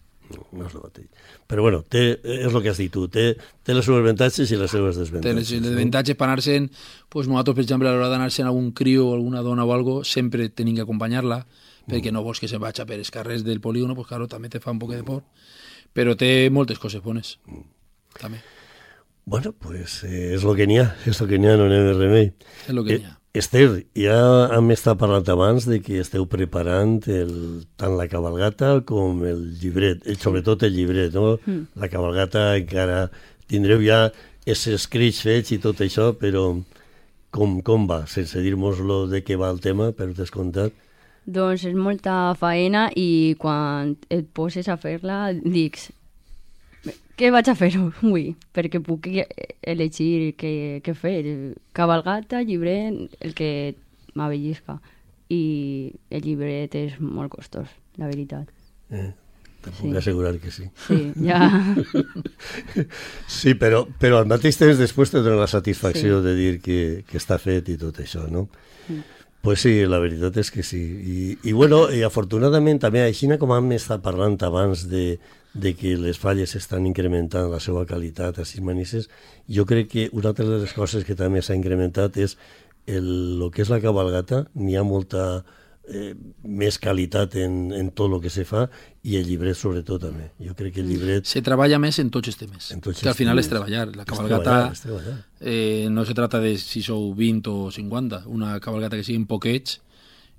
No és el mateix. Però bueno, té, és el que has dit tu, té, té les seves avantatges i les seves Té desavantatges. les avantatges per anar-se'n, pues nosaltres, per exemple, a l'hora d'anar-se'n a algun criu o alguna dona o algo, sempre tenim que acompanyar-la, perquè no vols que se vagi per els carrers del polígono, pues claro, també te fa un poc de por, però té moltes coses bones, també, Bueno, pues eh, és el que n'hi ha, és el que n'hi ha, no n'hi ha més remei. és el que Eh, n'hi ha. Esther, ja hem estat parlant abans de que esteu preparant el, tant la cabalgata com el llibret, eh, sobretot el llibret, no? Mm. La cabalgata encara tindreu ja els escrits fets i tot això, però com, com va? Sense dir-nos-lo de què va el tema, per descomptat. Doncs és molta faena i quan et poses a fer-la dics què vaig a fer avui? Perquè puc elegir què, què fer. Cabalgata, llibret, el que m'avellisca. I el llibret és molt costós, la veritat. Eh? Te puc Sí. assegurar que sí. Sí, ja... Sí, però, però al mateix temps després te dona la satisfacció Sí. de dir que, que està fet i tot això, no? Pues sí, la veritat és que sí. I, i bueno, i afortunadament també, així com hem estat parlant abans de, de que les falles estan incrementant la seva qualitat a sis manises, jo crec que una altra de les coses que també s'ha incrementat és el, el que és la cabalgata, n'hi ha molta eh, més qualitat en, en tot el que se fa i el llibret sobretot també. Jo crec que el llibret Se treballa més en tots els temes, En tots que al final temes. és treballar. La És cabalgata treballar, és treballar. eh, no se trata de si sou 20 o 50, una cabalgata que siguin poquets,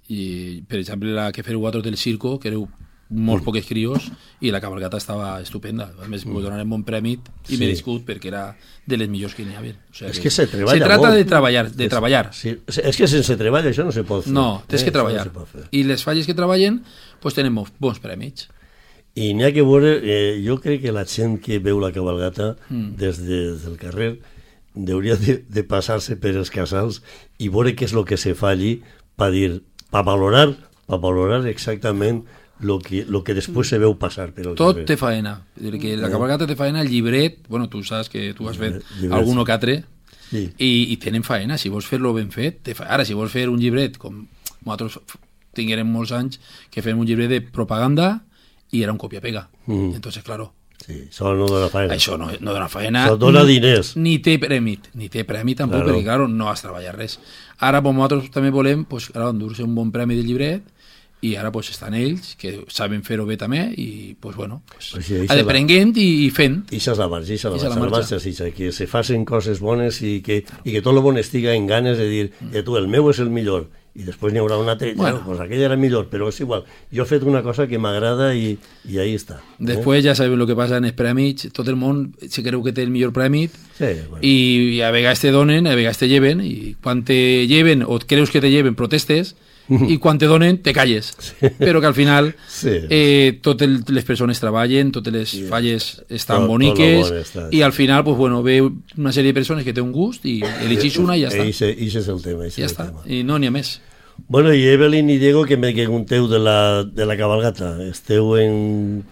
i per exemple la que feu vosaltres del circo, que éreu molts Mm. poques crios, i la cabalgata estava estupenda. A més, mm. donarem bon prèmit i Sí. merescut perquè era de les millors que n'hi havia. O sigui És que se treballa Se trata molt. de treballar, de És- treballar. Sí, és que sense treball això no se pot fer. No, tens Eh, que treballar. No. I les falles que treballen, pues tenen bons, prèmits. I n'hi ha que veure, eh, jo crec que la gent que veu la cabalgata Mm. des, de, des del carrer hauria de, de passar-se per els casals i veure què és el que se fa allí per dir, per valorar, per valorar exactament lo que, lo que després se veu passar per al Tot carrer. té faena. Dir, que la cabalgata té faena, el llibret, bueno, tu saps que tu has fet Llibrets. algun o que altre, Sí. i, i tenen faena, si vols fer-lo ben fet, té fa... ara si vols fer un llibret, com nosaltres tinguérem molts anys, que fem un llibret de propaganda i era un copia-pega. Mm. Entonces, claro, Sí, això no dona feina. Això no, no dona feina. Això dona ni- diners. Ni té prèmit, ni té premi tampoc, Claro. perquè, claro, no has treballat res. Ara, pues, nosaltres també volem, pues, claro, endur-se un bon premi de llibret, i ara pues, estan ells, que saben fer-ho bé també, i pues, bueno, pues, Pues sí, aprenguent i, i fent. I això és la marxa, això és la la marxa, la marxa. que se facin coses bones i que, i que tot el bon estiga en ganes de dir, eh, tu, el meu és el millor, i després n'hi haurà un altre, bueno. Ja, pues aquell era millor, però és igual. Jo he fet una cosa que m'agrada i, i ahí està. Després ja sabem el que passa en els prèmits, tot el món se creu que té el millor prèmit, Sí, bueno. i, i a vegades te donen, a vegades te lleven, i quan te lleven o creus que te lleven protestes, i quan te donen te calles. Però que al final Sí. eh, totes les persones treballen, totes les falles estan Tot- tot boniques, bon està, i al final pues, bueno, ve una sèrie de persones que té un gust i elegís una i ja està. Eixe, eixe és el tema. Ja el està, tema. i no n'hi ha més. Bueno, i Evelyn i Diego, que me pregunteu de la, de la cabalgata. Esteu en...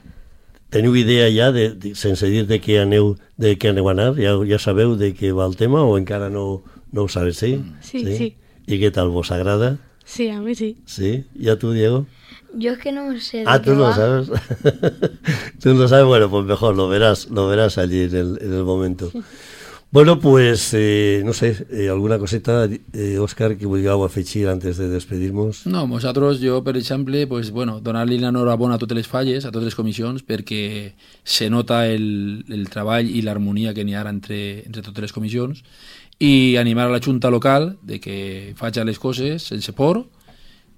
Teniu idea ja, de, de, sense dir de què aneu, de què aneu a anar? Ja, ja sabeu de què va el tema o encara no, no ho sabeu, sí? Sí, sí. I què tal, vos agrada? Sí, a mí sí. Sí? ¿Y a tú, Diego? Yo es que no sé de Ah, qué tú no va. sabes. tú no sabes, bueno, pues mejor, lo verás, lo verás allí en el, en el momento. Bueno, pues, eh, no sé, eh, alguna coseta, eh, Òscar, que vulgueu afegir antes de despedirnos? No, nosaltres, jo, per exemple, pues, bueno, donar-li l'enhorabona a totes les falles, a totes les comissions, perquè se nota el, el treball i l'harmonia que n'hi ha ara entre, entre totes les comissions, i animar a la Junta local de que faci les coses sense por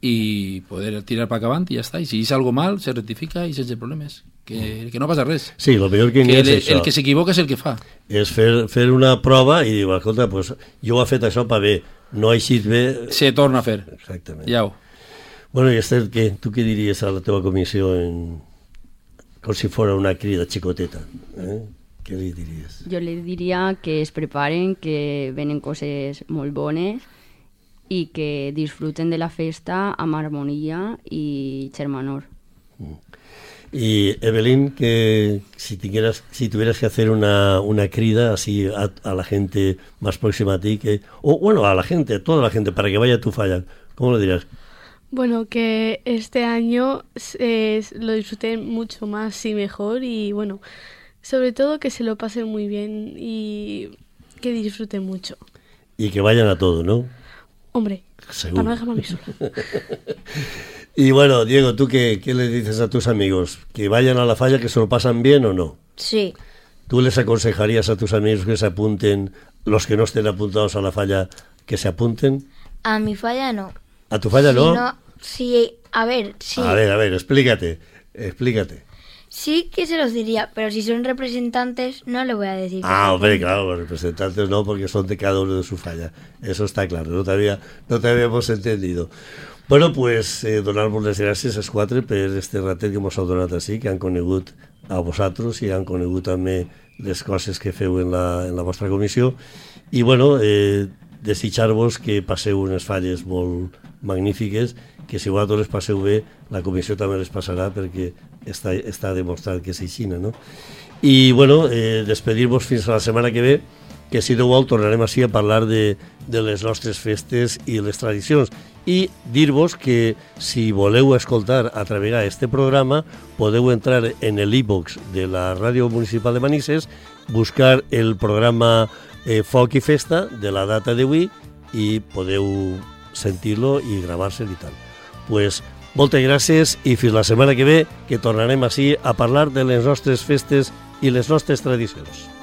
i poder tirar per avant i ja està. I si és algo mal, se rectifica i sense problemes. Que, que no passa res. Sí, lo millor que Que el, és això. el que s'equivoca és el que fa. És fer, fer una prova i dir, escolta, pues, jo ho he fet això per bé, no ha eixit bé... Se torna a fer. Exactament. Ja ho. Bueno, i Esther, què? tu què diries a la teva comissió en... com si fora una crida xicoteta? Eh? Què li diries? Jo li diria que es preparen, que venen coses molt bones i que disfruten de la festa amb harmonia i germanor. Y Evelyn, que si, tuvieras, si tuvieras que hacer una, una crida así a, a la gente más próxima a ti, que, o bueno, a la gente, a toda la gente, para que vaya a tu falla, ¿cómo lo dirías? Bueno, que este año eh, lo disfruten mucho más y mejor y bueno, sobre todo que se lo pasen muy bien y que disfruten mucho. Y que vayan a todo, ¿no? Hombre, Seguro. para no dejarme a mí sola. Y bueno, Diego, ¿tú qué, qué le dices a tus amigos? ¿Que vayan a la falla, que se lo pasan bien o no? Sí, ¿Tú les aconsejarías a tus amigos que se apunten, los que no estén apuntados a la falla, que se apunten? a mi falla no. ¿A tu falla Si no? sí, a ver, sí. A ver, a ver, explícate, explícate. Sí que se los diría, pero si son representantes no le voy a decir. Ah, hombre, claro, los representantes no, porque son de cada uno de su falla. Eso está claro, no te, había, no te habíamos entendido. Bueno, pues eh, donar-vos les gràcies als quatre per este ratet que mos heu donat així, que han conegut a vosaltres i han conegut també les coses que feu en la, en la vostra comissió. I, bueno, eh, desitjar-vos que passeu unes falles molt magnífiques, que si vosaltres les passeu bé, la comissió també les passarà perquè està, està que és així, no? I, bueno, eh, despedir-vos fins a la setmana que ve, que si Déu vol tornarem així a parlar de, de les nostres festes i les tradicions i dir-vos que si voleu escoltar a través este programa podeu entrar en el e-box de la Ràdio Municipal de Manises buscar el programa eh, Foc Festa de la data d'avui i podeu sentir-lo i gravar-se i tal. Pues, moltes gràcies i fins la setmana que ve que tornarem així a parlar de les nostres festes i les nostres tradicions.